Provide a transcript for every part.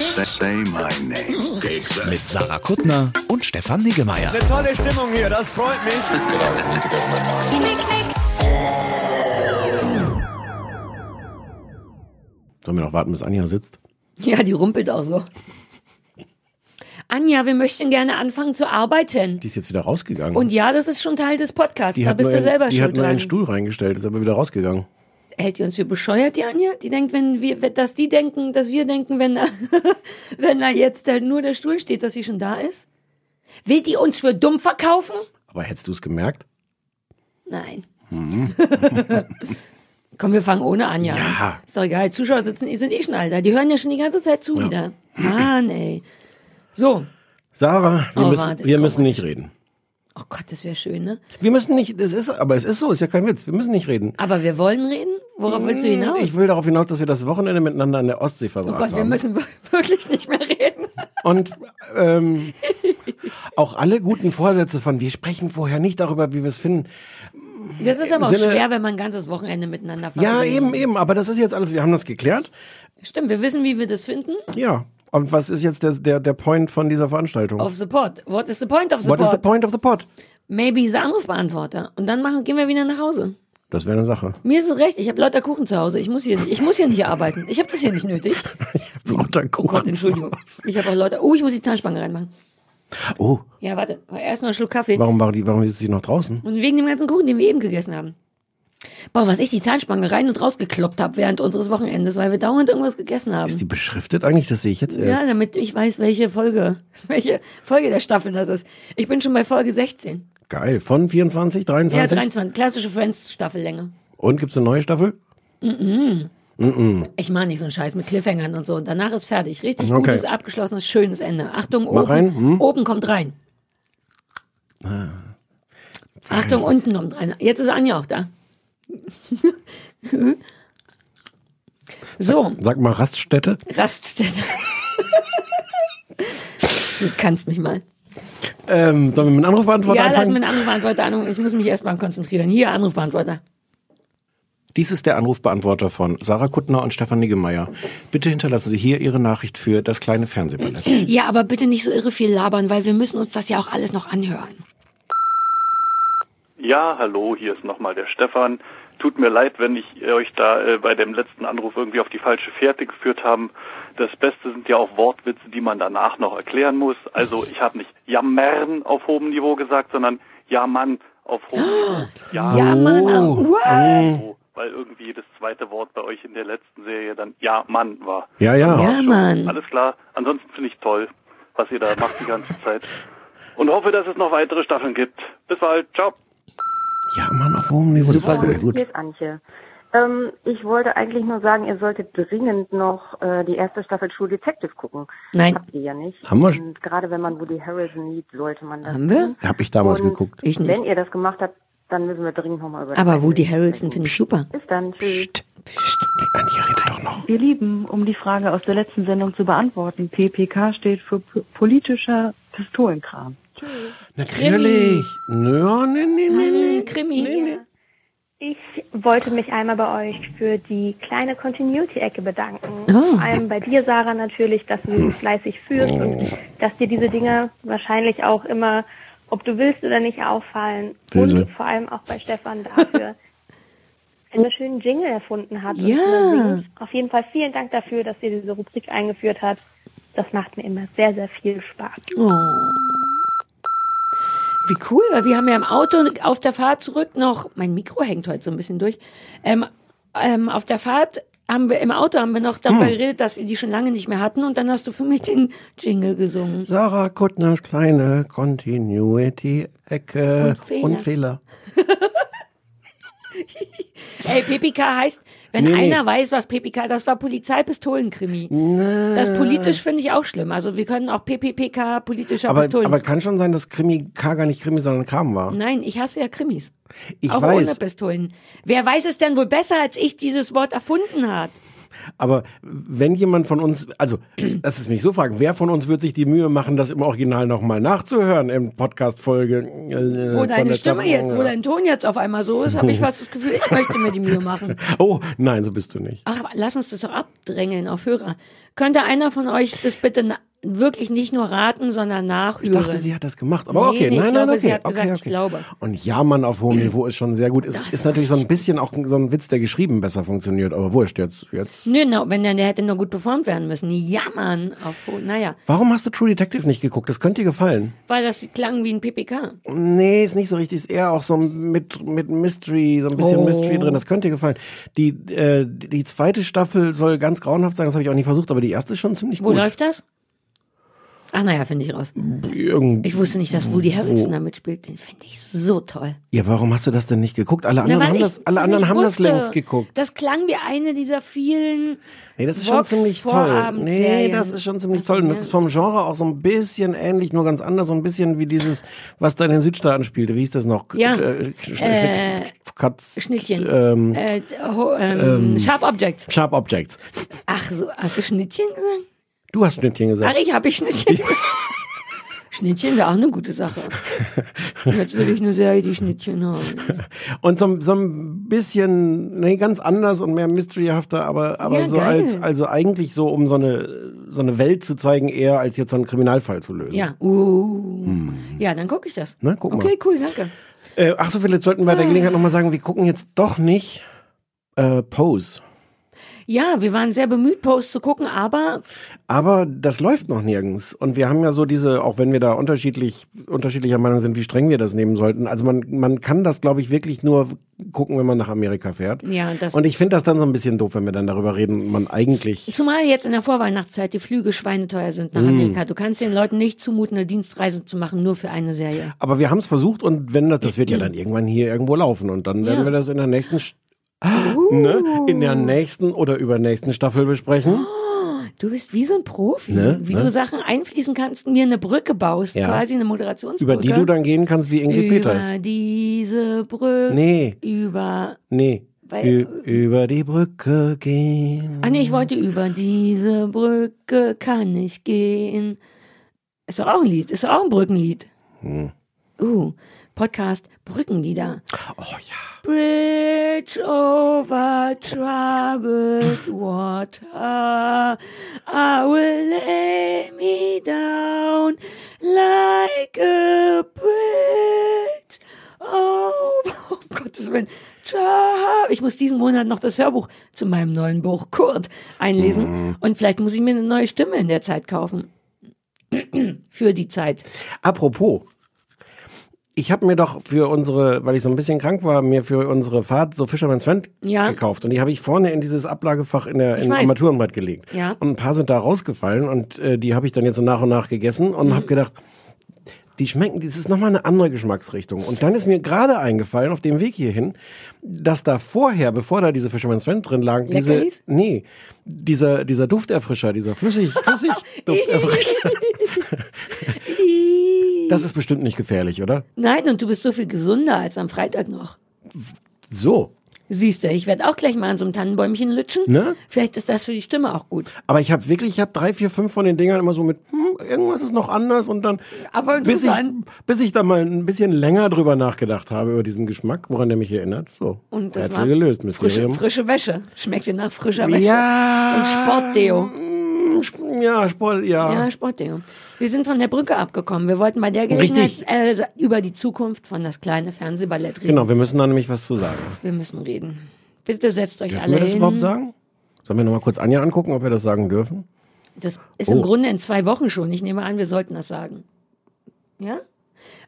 Say my name. mit Sarah Kuttner und Stefan Niggemeier. Eine tolle Stimmung hier, das freut mich. Sollen wir noch warten, bis Anja sitzt? Ja, die rumpelt auch so. Anja, wir möchten gerne anfangen zu arbeiten. Die ist jetzt wieder rausgegangen. Und ja, das ist schon Teil des Podcasts. die da hat bist du selber die schuld hat nur dran. einen Stuhl reingestellt, ist aber wieder rausgegangen. Hält die uns für bescheuert, die Anja? Die denkt, wenn wir, dass die denken, dass wir denken, wenn da, wenn da jetzt halt nur der Stuhl steht, dass sie schon da ist? Will die uns für dumm verkaufen? Aber hättest du es gemerkt? Nein. Mhm. Komm, wir fangen ohne Anja an. Ja. Ist doch egal. Zuschauer sitzen, die sind eh schon alt. Die hören ja schon die ganze Zeit zu wieder. Mann, ey. So. Sarah, wir, Oh, müssen, wir müssen nicht reden. Oh Gott, das wäre schön, ne? Wir müssen nicht, das ist, aber es ist so, ist ja kein Witz. Wir müssen nicht reden. Aber wir wollen reden? Worauf willst du hinaus? Ich will darauf hinaus, dass wir das Wochenende miteinander an der Ostsee oh verbracht Gott, wir haben. müssen wirklich nicht mehr reden. Und ähm, auch alle guten Vorsätze von, wir sprechen vorher nicht darüber, wie wir es finden. Das ist aber auch Sinne- schwer, wenn man ein ganzes Wochenende miteinander Ja, verbringt. eben, eben. Aber das ist jetzt alles, wir haben das geklärt. Stimmt, wir wissen, wie wir das finden. Ja. Und was ist jetzt der, der, der Point von dieser Veranstaltung? Of the pod. What is the point of the What pod? is the point of the pod? Maybe der Anrufbeantworter. Und dann machen, gehen wir wieder nach Hause. Das wäre eine Sache. Mir ist es recht, ich habe lauter Kuchen zu Hause. Ich muss hier, ich muss hier nicht arbeiten. Ich habe das hier nicht nötig. Lauter Oh Gott, Kuchen. Entschuldigung. Ich habe auch Leute. Oh, ich muss die Zahnspange reinmachen. Oh, Ja, warte. Erst noch einen Schluck Kaffee. warum war die, warum ist sie noch draußen? Und wegen dem ganzen Kuchen, den wir eben gegessen haben. Boah, was ich die Zahnspange rein und rausgekloppt habe während unseres Wochenendes, weil wir dauernd irgendwas gegessen haben. Ist die beschriftet eigentlich? Das sehe ich jetzt erst. ja, damit ich weiß, welche Folge, welche Folge der Staffel das ist. Ich bin schon bei Folge 16. Geil. Von 24, 23? Ja, 23. Klassische Friends-Staffellänge. Und gibt's eine neue Staffel? Ich mache nicht so einen Scheiß mit Cliffhangern und so. Und danach ist fertig. Richtig Okay. gutes, abgeschlossenes, schönes Ende. Achtung, Mach oben, rein, hm? oben kommt rein. Achtung, unten kommt rein. Jetzt ist Anja auch da. so, Sag mal Raststätte. Raststätte. du kannst mich mal. Ähm, sollen wir mit einem Anrufbeantworter Ja, lass anfangen? mir einen Anrufbeantworter an. Ich muss mich erstmal konzentrieren. Hier, Anrufbeantworter. Dies ist der Anrufbeantworter von Sarah Kuttner und Stefan Niggemeier. Bitte hinterlassen Sie hier Ihre Nachricht für das kleine Fernsehballett. Ja, aber bitte nicht so irre viel labern, weil wir müssen uns das ja auch alles noch anhören. Ja, hallo, hier ist nochmal der Stefan. Tut mir leid, wenn ich euch da äh, bei dem letzten Anruf irgendwie auf die falsche Fährte geführt haben. Das Beste sind ja auch Wortwitze, die man danach noch erklären muss. Also ich habe nicht jammern auf hohem Niveau gesagt, sondern ja Mann auf hohem Niveau. Ja, Ja, Mann. Oh. What? so, weil irgendwie jedes zweite Wort bei euch in der letzten Serie dann ja Mann war. Ja, ja. Ja, Mann. Alles klar. Ansonsten finde ich toll, was ihr da macht die ganze Zeit. Und hoffe, dass es noch weitere Staffeln gibt. Bis bald. Ciao. Ja, Mann, auf hohem Niveau. Das ist Super sehr gut. Hier ist Antje. Ähm, ich wollte eigentlich nur sagen, ihr solltet dringend noch äh, die erste Staffel True Detective gucken. Nein. Habt ihr ja nicht. Haben wir- Und gerade wenn man Woody Harrelson liebt, sollte man das. Haben wir? Hab ich damals Und geguckt. Ich nicht. Wenn ihr das gemacht habt, dann müssen wir dringend nochmal über Aber Woody Harrelson finde ich super. Bis dann. Tschüss. Die Antje redet doch noch. Wir lieben, um die Frage aus der letzten Sendung zu beantworten. PPK steht für p- politischer Pistolenkram. Natürlich. Nö, nee, nee, nee, nee. Krimi. Nee, nee. Ich wollte mich einmal bei euch für die kleine Continuity-Ecke bedanken. Oh. Vor allem bei dir, Sarah, natürlich, dass du sie fleißig führst und dass dir diese Dinge wahrscheinlich auch immer, ob du willst oder nicht, auffallen. Sie. Und vor allem auch bei Stefan dafür, einen schönen Jingle erfunden hat. und Ja. Auf jeden Fall vielen Dank dafür, dass ihr diese Rubrik eingeführt habt. Das macht mir immer sehr, sehr viel Spaß. Oh. Wie cool, weil wir haben ja im Auto auf der Fahrt zurück noch, mein Mikro hängt heute so ein bisschen durch, ähm, ähm, auf der Fahrt haben wir, im Auto haben wir noch darüber Hm. geredet, dass wir die schon lange nicht mehr hatten und dann hast du für mich den Jingle gesungen. Sarah Kuttners kleine Continuity-Ecke Und Fehler. und Fehler. Ey, PPK heißt, wenn Nee, nee. einer weiß, was PPK, das war Polizeipistolenkrimi. Das politisch finde ich auch schlimm. Also wir können auch PPPK, politischer Aber, Pistolen. aber kann schon sein, dass Krimi K gar nicht Krimi, sondern Kram war. Nein, ich hasse ja Krimis. Ich auch weiß. ohne Pistolen. Wer weiß es denn wohl besser, als ich dieses Wort erfunden hat? Aber wenn jemand von uns, also lass es mich so fragen, wer von uns wird sich die Mühe machen, das im Original nochmal nachzuhören in Podcast-Folge? Äh, Wo deine Stimme jetzt, wo dein Ton jetzt auf einmal so ist, habe ich fast das Gefühl, ich möchte mir die Mühe machen. Oh, nein, so bist du nicht. Ach, lass uns das doch abdrängeln auf Hörer. Könnte einer von euch das bitte wirklich nicht nur raten, sondern nachhören? Ich dachte, sie hat das gemacht. Aber Nee, okay, nee, nein, glaube, nein, okay. sie hat okay, gesagt, okay. ich glaube. Und Jammern auf hohem Niveau ist schon sehr gut. Das ist ist natürlich so ein bisschen auch so ein Witz, der geschrieben besser funktioniert. Aber wurscht, jetzt, jetzt. Nö, no, wenn der, der hätte nur gut performt werden müssen. Jammern auf, naja, Warum hast du True Detective nicht geguckt? Das könnte dir gefallen. weil das klang wie ein PPK. Nee, ist nicht so richtig. Ist eher auch so mit, mit Mystery, so ein bisschen Oh. Mystery drin. Das könnte dir gefallen. Die, äh, die zweite Staffel soll ganz grauenhaft sein. Das habe ich auch nicht versucht, aber die erste ist schon ziemlich Wo gut. läuft das? Ach naja, finde ich raus. Irgend Ich wusste nicht, dass Woody Harrelson da mitspielt. Den finde ich so toll. ja, warum hast du das denn nicht geguckt? Alle anderen Na, haben ich das, alle das anderen haben das wusste. längst geguckt. Das klang wie eine dieser vielen. Nee, das ist schon ziemlich toll. Nee, das ist schon ziemlich toll. Und das ist vom Genre auch so ein bisschen ähnlich, nur ganz anders. So ein bisschen wie dieses, was da in den Südstaaten spielte. Wie hieß das noch? Ja. Äh, Sch- Äh, Katz, Schnittchen. Ähm, Äh, ho, ähm, Sharp Objects. Sharp Objects. Ach so, hast du Schnittchen gesagt? Du hast Schnittchen gesagt. Ach, ich habe ich Schnittchen. Schnittchen wäre auch eine gute Sache. Jetzt will ich eine Serie, die Schnittchen haben. Und so, so ein bisschen, nee, ganz anders und mehr mysteryhafter, aber, aber Ja, so geil. als, also eigentlich so, um so eine, so eine Welt zu zeigen, eher als jetzt so einen Kriminalfall zu lösen. Ja. Uh. Ja, dann gucke ich das. Na, guck mal. okay, cool, danke. Äh, ach so, vielleicht sollten wir bei der Gelegenheit nochmal sagen, wir gucken jetzt doch nicht äh, Pose. Ja, wir waren sehr bemüht, Post zu gucken, aber Aber das läuft noch nirgends. Und wir haben ja so diese, auch wenn wir da unterschiedlich, unterschiedlicher Meinung sind, wie streng wir das nehmen sollten. Also man, man kann das, glaube ich, wirklich nur gucken, wenn man nach Amerika fährt. ja, das. Und ich finde das dann so ein bisschen doof, wenn wir dann darüber reden, man eigentlich. Zumal jetzt in der Vorweihnachtszeit die Flüge schweineteuer sind Mm. nach Amerika. Du kannst den Leuten nicht zumuten, eine Dienstreise zu machen, nur für eine Serie. Aber wir haben es versucht und wenn das, das wird ja dann irgendwann hier irgendwo laufen und dann werden Ja. wir das in der nächsten, St- ne, in der nächsten oder übernächsten Staffel besprechen. Du bist wie so ein Profi, Ne, wie ne? du Sachen einfließen kannst, mir eine Brücke baust, Ja. quasi eine Moderationsbrücke. Über die du dann gehen kannst wie Ingrid über Peters. diese Brücke. Nee, Über. nee. Weil- Ü über die Brücke gehen. Ah nee, ich wollte über diese Brücke kann ich gehen. Ist doch auch ein Lied, ist doch auch ein Brückenlied. Hm. Uh, Podcast Brückenlieder. Oh ja. Bridge over troubled water. I will lay me down like a bridge over. Oh, um Gottes Willen. Ich muss diesen Monat noch das Hörbuch zu meinem neuen Buch Kurt einlesen. Und vielleicht muss ich mir eine neue Stimme in der Zeit kaufen. Für die Zeit. Apropos, ich habe mir doch für unsere, weil ich so ein bisschen krank war, mir für unsere Fahrt so Fisherman's Friend Ja. gekauft und die habe ich vorne in dieses Ablagefach in der in. Armaturenbrett gelegt. Ja. Und ein paar sind da rausgefallen und äh, die habe ich dann jetzt so nach und nach gegessen und Mhm. habe gedacht, die schmecken, das ist nochmal eine andere Geschmacksrichtung. Und dann ist mir gerade eingefallen, auf dem Weg hierhin, dass da vorher, bevor da diese Fisherman's Friend drin lagen, diese, nee, dieser, dieser Dufterfrischer, dieser flüssig, flüssig Dufterfrischer. Das ist bestimmt nicht gefährlich, oder? Nein, und du bist so viel gesunder als am Freitag noch. So. Siehst du, ich werde auch gleich mal an so einem Tannenbäumchen lutschen. Ne? Vielleicht ist das für die Stimme auch gut. Aber ich habe wirklich, ich habe drei, vier, fünf von den Dingern immer so mit, hm, irgendwas ist noch anders und dann, Aber bis ich, bis ich da mal ein bisschen länger drüber nachgedacht habe über diesen Geschmack, woran der mich erinnert. So, Und das Rätsel war gelöst, frische, Mysterium. frische Wäsche. Schmeckt dir nach frischer Wäsche. Ja. Und Sportdeo. Ja, Sport, ja. Ja, Sportdeo. Wir sind von der Brücke abgekommen. Wir wollten bei der Gelegenheit äh, über die Zukunft von das kleine Fernsehballett reden. Genau, wir müssen da nämlich was zu sagen. Wir müssen reden. Bitte setzt euch Dürfen alle wir das hin. überhaupt sagen? Sollen wir nochmal kurz Anja angucken, ob wir das sagen dürfen? Das ist Oh. im Grunde in zwei Wochen schon. Ich nehme an, wir sollten das sagen. Ja?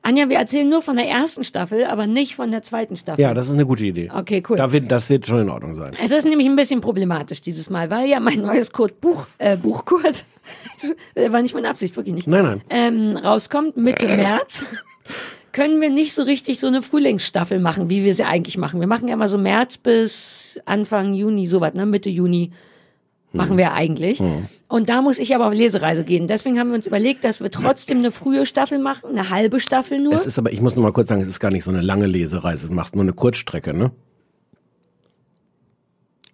Anja, wir erzählen nur von der ersten Staffel, aber nicht von der zweiten Staffel. Ja, das ist eine gute Idee. Okay, cool. Da wird, das wird schon in Ordnung sein. Es ist nämlich ein bisschen problematisch dieses Mal, weil ja mein neues Kurt Buch, äh, Buch Kurt, äh, war nicht meine Absicht, wirklich nicht, Nein, nein. ähm, rauskommt Mitte März. können wir nicht so richtig so eine Frühlingsstaffel machen, wie wir sie eigentlich machen. Wir machen ja immer so März bis Anfang Juni, sowas, ne? Mitte Juni machen wir eigentlich. Und da muss ich aber auf Lesereise gehen. Deswegen haben wir uns überlegt, dass wir trotzdem eine frühe Staffel machen, eine halbe Staffel nur. Es ist aber, ich muss nur mal kurz sagen, es ist gar nicht so eine lange Lesereise. Es macht nur eine Kurzstrecke, ne?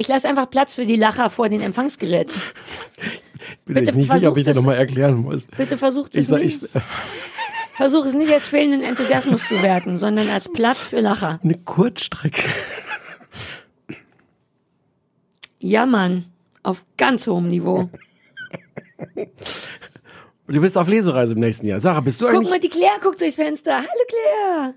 Ich lasse einfach Platz für die Lacher vor den Empfangsgeräten. Bin Bitte ich nicht sicher, ob ich versuch nochmal erklären muss. Bitte versucht es Ich sag, nicht. ich, Versuch es nicht als fehlenden Enthusiasmus zu werten, sondern als Platz für Lacher. eine Kurzstrecke. Ja, Mann. Auf ganz hohem Niveau. Du bist auf Lesereise im nächsten Jahr. Sarah, bist du Guck eigentlich? mal, die Claire guckt durchs Fenster. Hallo Claire.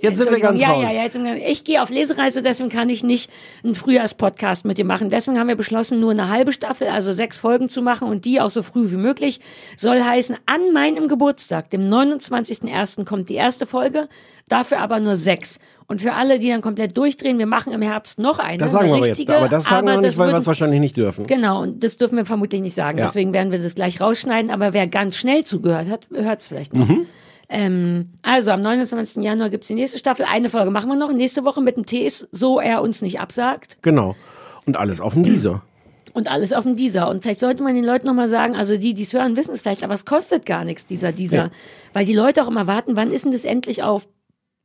Jetzt sind wir ganz ja, raus. Ja, ja, jetzt ich gehe auf Lesereise, deswegen kann ich nicht einen Frühjahrspodcast mit dir machen. Deswegen haben wir beschlossen, nur eine halbe Staffel, also sechs Folgen zu machen und die auch so früh wie möglich. Soll heißen, an meinem Geburtstag, dem 29.01. kommt die erste Folge, dafür aber nur sechs. Und für alle, die dann komplett durchdrehen, wir machen im Herbst noch eine. Das sagen eine wir aber jetzt. richtige, Aber das sagen wir noch das nicht, weil wir es wahrscheinlich nicht dürfen. Genau, und das dürfen wir vermutlich nicht sagen. Ja. Deswegen werden wir das gleich rausschneiden. Aber wer ganz schnell zugehört hat, hört es vielleicht noch. Mhm. Ähm, also am 29. Januar gibt's die nächste Staffel. Eine Folge machen wir noch. Nächste Woche mit dem Tees, so er uns nicht absagt. Genau. Und alles auf dem Dieser. Und alles auf dem Dieser. Und vielleicht sollte man den Leuten nochmal sagen, also die, die es hören, wissen es vielleicht, aber es kostet gar nichts, dieser, dieser. Ja. Weil die Leute auch immer warten, wann ist denn das endlich auf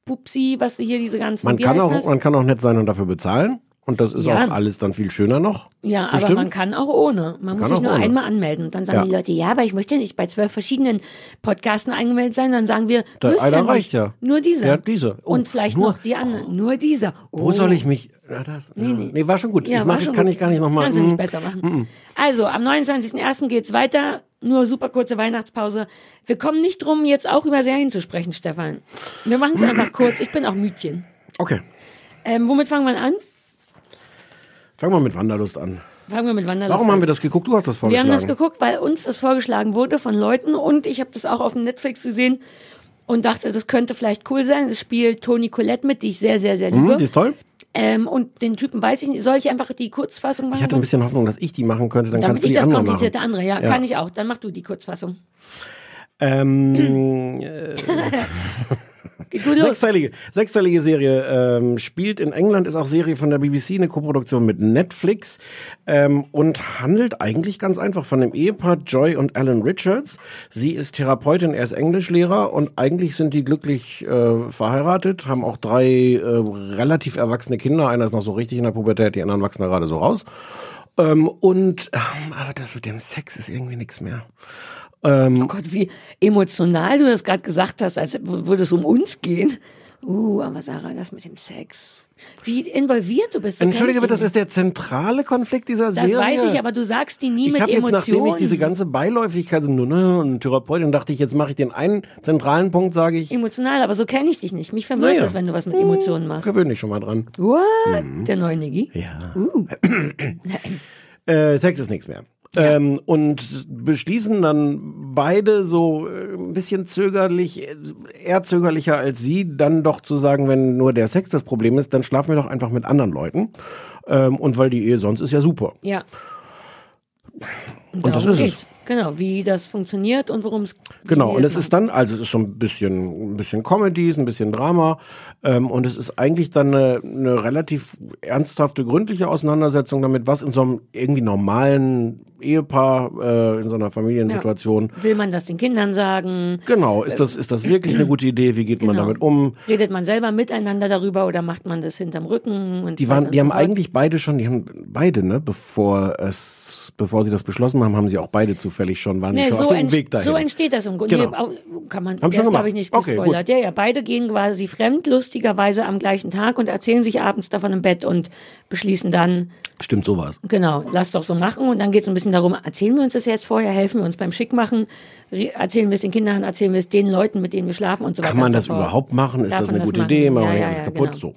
Pupsi, was du hier diese ganzen, Man wie kann, auch, das? man kann auch nett sein und dafür bezahlen. Und das ist Ja. auch alles dann viel schöner noch. Ja, aber Bestimmt. man kann auch ohne. Man muss Kann sich nur ohne. einmal anmelden. Und dann sagen Ja. die Leute, ja, aber ich möchte nicht bei zwölf verschiedenen Podcasten angemeldet sein. Dann sagen wir, ihr einer nicht. reicht ja. Nur dieser. Ja, dieser. Oh, Und vielleicht nur- noch die anderen. Nur dieser. Wo Oh. soll ich mich. Ja, das, nee, nee. nee. war schon gut. Ja, ich mach, schon kann gut. ich gar nicht nochmal. Kannst du nicht besser machen. Also, am 29.01. geht's weiter. Nur super kurze Weihnachtspause. Wir kommen nicht drum, jetzt auch über Serien zu sprechen, Stefan. Wir machen es einfach kurz. Ich bin auch Mütchen. Okay. Ähm, womit fangen wir an? Fangen wir mit Wanderlust an. Fangen wir mit Wanderlust Warum an. haben wir das geguckt? Du hast das Wir vorgeschlagen. haben das geguckt, weil uns das vorgeschlagen wurde von Leuten und ich habe das auch auf Netflix gesehen und dachte, das könnte vielleicht cool sein. Es spielt Toni Collette mit, die ich sehr, sehr, sehr liebe. Hm, die ist toll. Ähm, und den Typen weiß ich nicht. Soll ich einfach die Kurzfassung machen? Ich hatte ein bisschen Hoffnung, dass ich die machen könnte. Dann Damit kannst du ich die das andere komplizierte machen. andere, ja, Ja. kann ich auch. Dann mach du die Kurzfassung. Ähm, äh, Sechsteilige, sechsteilige Serie ähm, spielt in England, ist auch Serie von der BBC, eine Koproduktion mit Netflix ähm, und handelt eigentlich ganz einfach von dem Ehepaar Joy und Alan Richards. Sie ist Therapeutin, er ist Englischlehrer und eigentlich sind die glücklich äh, verheiratet, haben auch drei äh, relativ erwachsene Kinder. Einer ist noch so richtig in der Pubertät, die anderen wachsen da gerade so raus. Ähm, und ähm, aber das mit dem Sex ist irgendwie nichts mehr. Ähm, Oh Gott, wie emotional du das gerade gesagt hast, als würde es um uns gehen. Uh, aber Sarah, das mit dem Sex. Wie involviert du bist. Du Entschuldige bitte, das ist der zentrale Konflikt dieser Das Serie. weiß ich, aber du sagst die nie ich mit habe jetzt, Emotionen. nachdem ich diese ganze Beiläufigkeit so, ne, und Therapeutin, dachte ich, jetzt mache ich den einen zentralen Punkt, sage ich, Emotional, aber so kenne ich dich nicht. Mich verwirrt Naja. das, wenn du was mit Emotionen machst. gewöhn dich schon mal dran. What? Der neue Niggi? Ja. Uh. Äh, Sex ist nichts mehr. Ähm, und beschließen dann beide so äh, ein bisschen zögerlich, äh, eher zögerlicher als sie, dann doch zu sagen, wenn nur der Sex das Problem ist, dann schlafen wir doch einfach mit anderen Leuten. Ähm, und weil die Ehe sonst ist ja super. Ja. Und das darum ist es. Genau, wie das funktioniert und worum es Genau, wie und es ist dann, also es ist so ein bisschen, ein bisschen Comedy, ist ein bisschen Drama, ähm, und es ist eigentlich dann eine, eine relativ ernsthafte, gründliche Auseinandersetzung damit, was in so einem irgendwie normalen Ehepaar, äh, in so einer Familiensituation, Will man das den Kindern sagen? genau, ist das, ist das wirklich eine gute Idee, wie geht man Genau. damit um? Redet man selber miteinander darüber oder macht man das hinterm Rücken? Und Die waren, die haben eigentlich beide schon, die haben beide, ne, bevor es, bevor sie das beschlossen haben, haben sie auch beide zufällig schon, waren Nee, schon so, auf dem Weg dahin. so entsteht das im Grunde. Genau. Nee, kann man, Haben das habe ich nicht Okay, gespoilert. ja, ja, beide gehen quasi fremd, lustigerweise am gleichen Tag und erzählen sich abends davon im Bett und beschließen dann, Stimmt sowas. genau, lass doch so machen. Und dann geht es ein bisschen darum, erzählen wir uns das jetzt vorher, helfen wir uns beim Schickmachen, erzählen wir es den Kindern, erzählen wir es den Leuten, mit denen wir schlafen und so weiter. Kann man das so überhaupt machen? Ist Darf das eine gute machen? Idee? Machen wir ja, alles ja, kaputt? genau. So.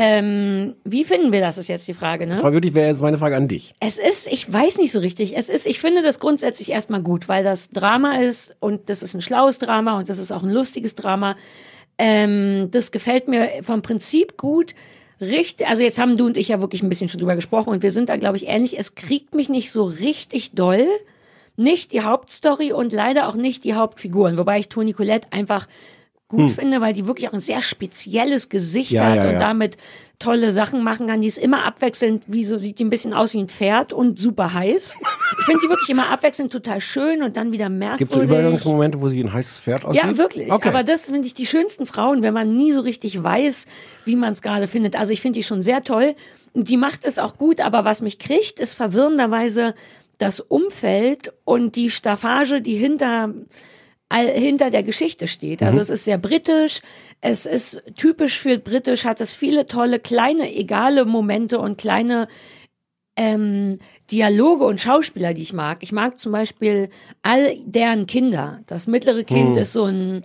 Ähm, wie finden wir das, ist jetzt die Frage, ne? Frage wirklich wäre jetzt meine Frage an dich. Es ist, ich weiß nicht so richtig. Es ist, ich finde das grundsätzlich erstmal gut, weil das Drama ist und das ist ein schlaues Drama und das ist auch ein lustiges Drama. Ähm, das gefällt mir vom Prinzip gut. Richtig, also jetzt haben du und ich ja wirklich ein bisschen schon drüber gesprochen und wir sind da, glaube ich, ähnlich. Es kriegt mich nicht so richtig doll. Nicht die Hauptstory und leider auch nicht die Hauptfiguren, wobei ich Toni Colette einfach gut Hm. finde, weil die wirklich auch ein sehr spezielles Gesicht Ja, hat ja, und ja. damit tolle Sachen machen kann. Die ist immer abwechselnd, wie so sieht die ein bisschen aus wie ein Pferd und super heiß. Ich finde die wirklich immer abwechselnd total schön und dann wieder merkwürdig. Gibt es so Übergangsmomente, wo sie ein heißes Pferd aussieht? Ja, wirklich. Okay. Aber das finde ich die schönsten Frauen, wenn man nie so richtig weiß, wie man es gerade findet. Also ich finde die schon sehr toll. Die macht es auch gut, aber was mich kriegt, ist verwirrenderweise das Umfeld und die Staffage, die hinter all, hinter der Geschichte steht. Also Mhm. es ist sehr britisch, es ist typisch für britisch, hat es viele tolle kleine egale Momente und kleine ähm, Dialoge und Schauspieler, die ich mag. Ich mag zum Beispiel all deren Kinder. Das mittlere Kind Hm. ist so ein,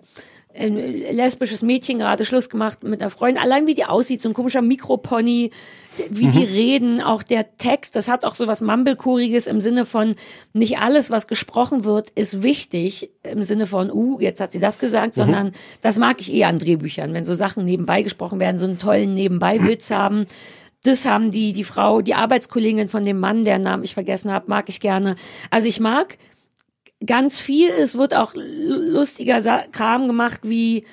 ein lesbisches Mädchen, gerade Schluss gemacht mit einer Freundin. Allein wie die aussieht, so ein komischer Mikropony, wie die Mhm. reden, auch der Text, das hat auch so was Mumblecoreiges im Sinne von, nicht alles, was gesprochen wird, ist wichtig, im Sinne von, uh, jetzt hat sie das gesagt, Mhm. sondern das mag ich eher an Drehbüchern, wenn so Sachen nebenbei gesprochen werden, so einen tollen Nebenbei-Witz haben. Das haben die, die Frau, die Arbeitskollegin von dem Mann, deren Namen ich vergessen habe, mag ich gerne. Also ich mag ganz viel. Es wird auch lustiger Kram gemacht, wie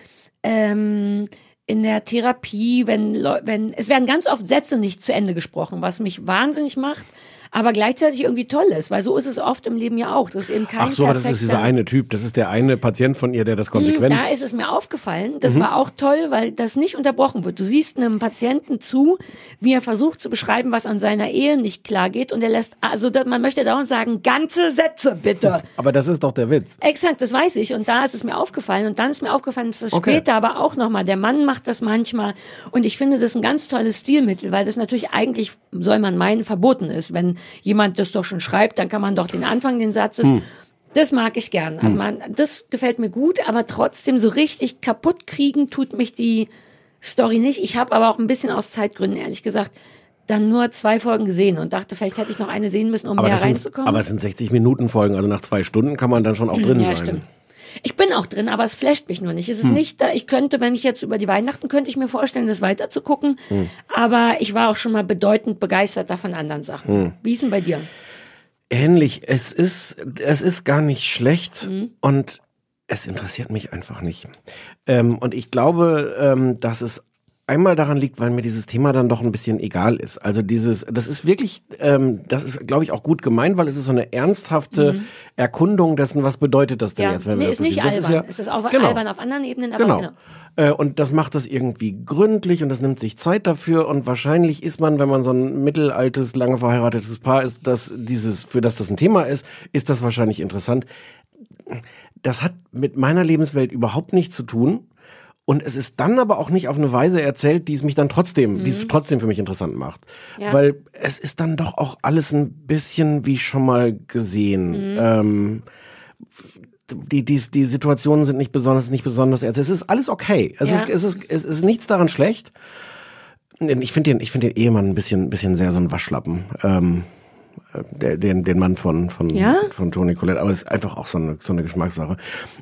ähm, in der Therapie, wenn, wenn es werden ganz oft Sätze nicht zu Ende gesprochen, was mich wahnsinnig macht, aber gleichzeitig irgendwie toll ist, weil so ist es oft im Leben ja auch. Das ist eben kein Ach so, aber das ist dieser eine Typ. Das ist der eine Patient von ihr, der das konsequent. Hm, Da ist es mir aufgefallen. Das Mhm. war auch toll, weil das nicht unterbrochen wird. Du siehst einem Patienten zu, wie er versucht zu beschreiben, was an seiner Ehe nicht klar geht. Und er lässt, also man möchte dauernd sagen, ganze Sätze bitte. aber das ist doch der Witz. Exakt, das weiß ich. Und da ist es mir aufgefallen. Und dann ist mir aufgefallen, dass das Okay. später aber auch nochmal, der Mann macht das manchmal. Und ich finde das ein ganz tolles Stilmittel, weil das natürlich eigentlich, soll man meinen, verboten ist. Wenn jemand das doch schon schreibt, dann kann man doch den Anfang den Satzes. Hm. Das mag ich gern. Also Hm. man, das gefällt mir gut, aber trotzdem so richtig kaputt kriegen tut mich die Story nicht. Ich habe aber auch ein bisschen aus Zeitgründen, ehrlich gesagt, dann nur zwei Folgen gesehen und dachte, vielleicht hätte ich noch eine sehen müssen, um aber, mehr sind, reinzukommen. aber es sind 60 Minuten Folgen, also nach zwei Stunden kann man dann schon auch drin ja, sein. Stimmt. Ich bin auch drin, aber es flasht mich nur nicht. Es ist Hm. nicht da, ich könnte, wenn ich jetzt über die Weihnachten, könnte ich mir vorstellen, das weiter zu gucken. Hm. Aber ich war auch schon mal bedeutend begeisterter von anderen Sachen. Hm. Wie ist denn bei dir? Ähnlich. Es ist, es ist gar nicht schlecht Mhm. und es interessiert mich einfach nicht. Ähm, und ich glaube, ähm, dass es einmal daran liegt, weil mir dieses Thema dann doch ein bisschen egal ist. Also dieses, das ist wirklich, ähm, das ist, glaube ich, auch gut gemeint, weil es ist so eine ernsthafte Mhm. Erkundung dessen, was bedeutet das denn Ja, jetzt, wenn nee, wir das ist nicht durchgehen. albern. Das es ist auch genau. albern auf anderen Ebenen, aber Genau. genau. Äh, und das macht das irgendwie gründlich und das nimmt sich Zeit dafür und wahrscheinlich ist man, wenn man so ein mittelaltes, lange verheiratetes Paar ist, dass dieses, für das das ein Thema ist, ist das wahrscheinlich interessant. Das hat mit meiner Lebenswelt überhaupt nichts zu tun. Und es ist dann aber auch nicht auf eine Weise erzählt, die es mich dann trotzdem, die es Mhm. trotzdem für mich interessant macht. Ja. Weil es ist dann doch auch alles ein bisschen wie schon mal gesehen. Mhm. Ähm, die, die, die Situationen sind nicht besonders, nicht besonders ernst. Es ist alles okay. Es, Ja. ist, es, ist, es ist nichts daran schlecht. Ich finde den, ich finde den Ehemann ein bisschen, ein bisschen sehr so ein Waschlappen. Ähm, äh, den, den Mann von, von, Ja? von Toni Collette. Aber es ist einfach auch so eine, so eine Geschmackssache.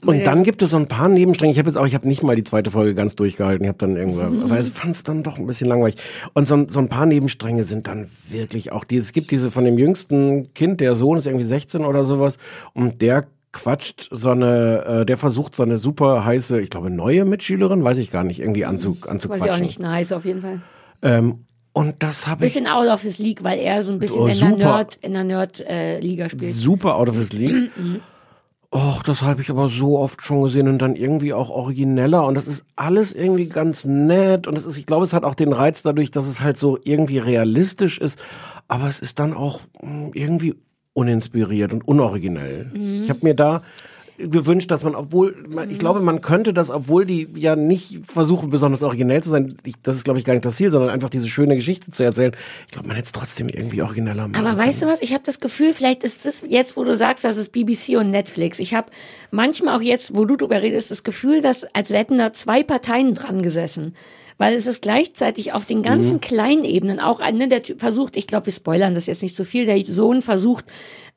Und dann gibt es so ein paar Nebenstränge. Ich habe jetzt auch, ich habe nicht mal die zweite Folge ganz durchgehalten. Ich habe dann irgendwann, Mhm. weil ich fand es dann doch ein bisschen langweilig. Und so, ein- so ein paar Nebenstränge sind dann wirklich auch die. Es gibt diese von dem jüngsten Kind, der Sohn ist irgendwie 16 oder sowas. Und der quatscht so eine, äh, der versucht so eine super heiße, ich glaube neue Mitschülerin, weiß ich gar nicht, irgendwie anzu, Weiß anzuquatschen. ich auch nicht, nice auf jeden Fall. Ähm, und das habe ich Bisschen out of his league, weil er so ein bisschen Oh, in der. Nerd, in der Nerd-Liga spielt. super out of his league. Mhm. Och, das habe ich aber so oft schon gesehen und dann irgendwie auch origineller und das ist alles irgendwie ganz nett und es ist, ich glaube, es hat auch den Reiz dadurch, dass es halt so irgendwie realistisch ist, aber es ist dann auch mm, irgendwie uninspiriert und unoriginell. Mhm. Ich habe mir da gewünscht, dass man, obwohl, man- ich glaube, man könnte das, obwohl die ja nicht versuchen, besonders originell zu sein, ich, das ist, glaube ich, gar nicht das Ziel, sondern einfach diese schöne Geschichte zu erzählen. Ich glaube, man hätte es trotzdem irgendwie origineller machen Aber weißt du was? Ich habe das Gefühl, vielleicht ist das jetzt, wo du sagst, das ist BBC und Netflix. Ich habe manchmal auch jetzt, wo du drüber redest, das Gefühl, dass als hätten da zwei Parteien dran gesessen. Weil es ist gleichzeitig auf den ganzen Mhm. kleinen Ebenen auch, ne, der Typ versucht, ich glaube, wir spoilern das jetzt nicht so viel, der Sohn versucht,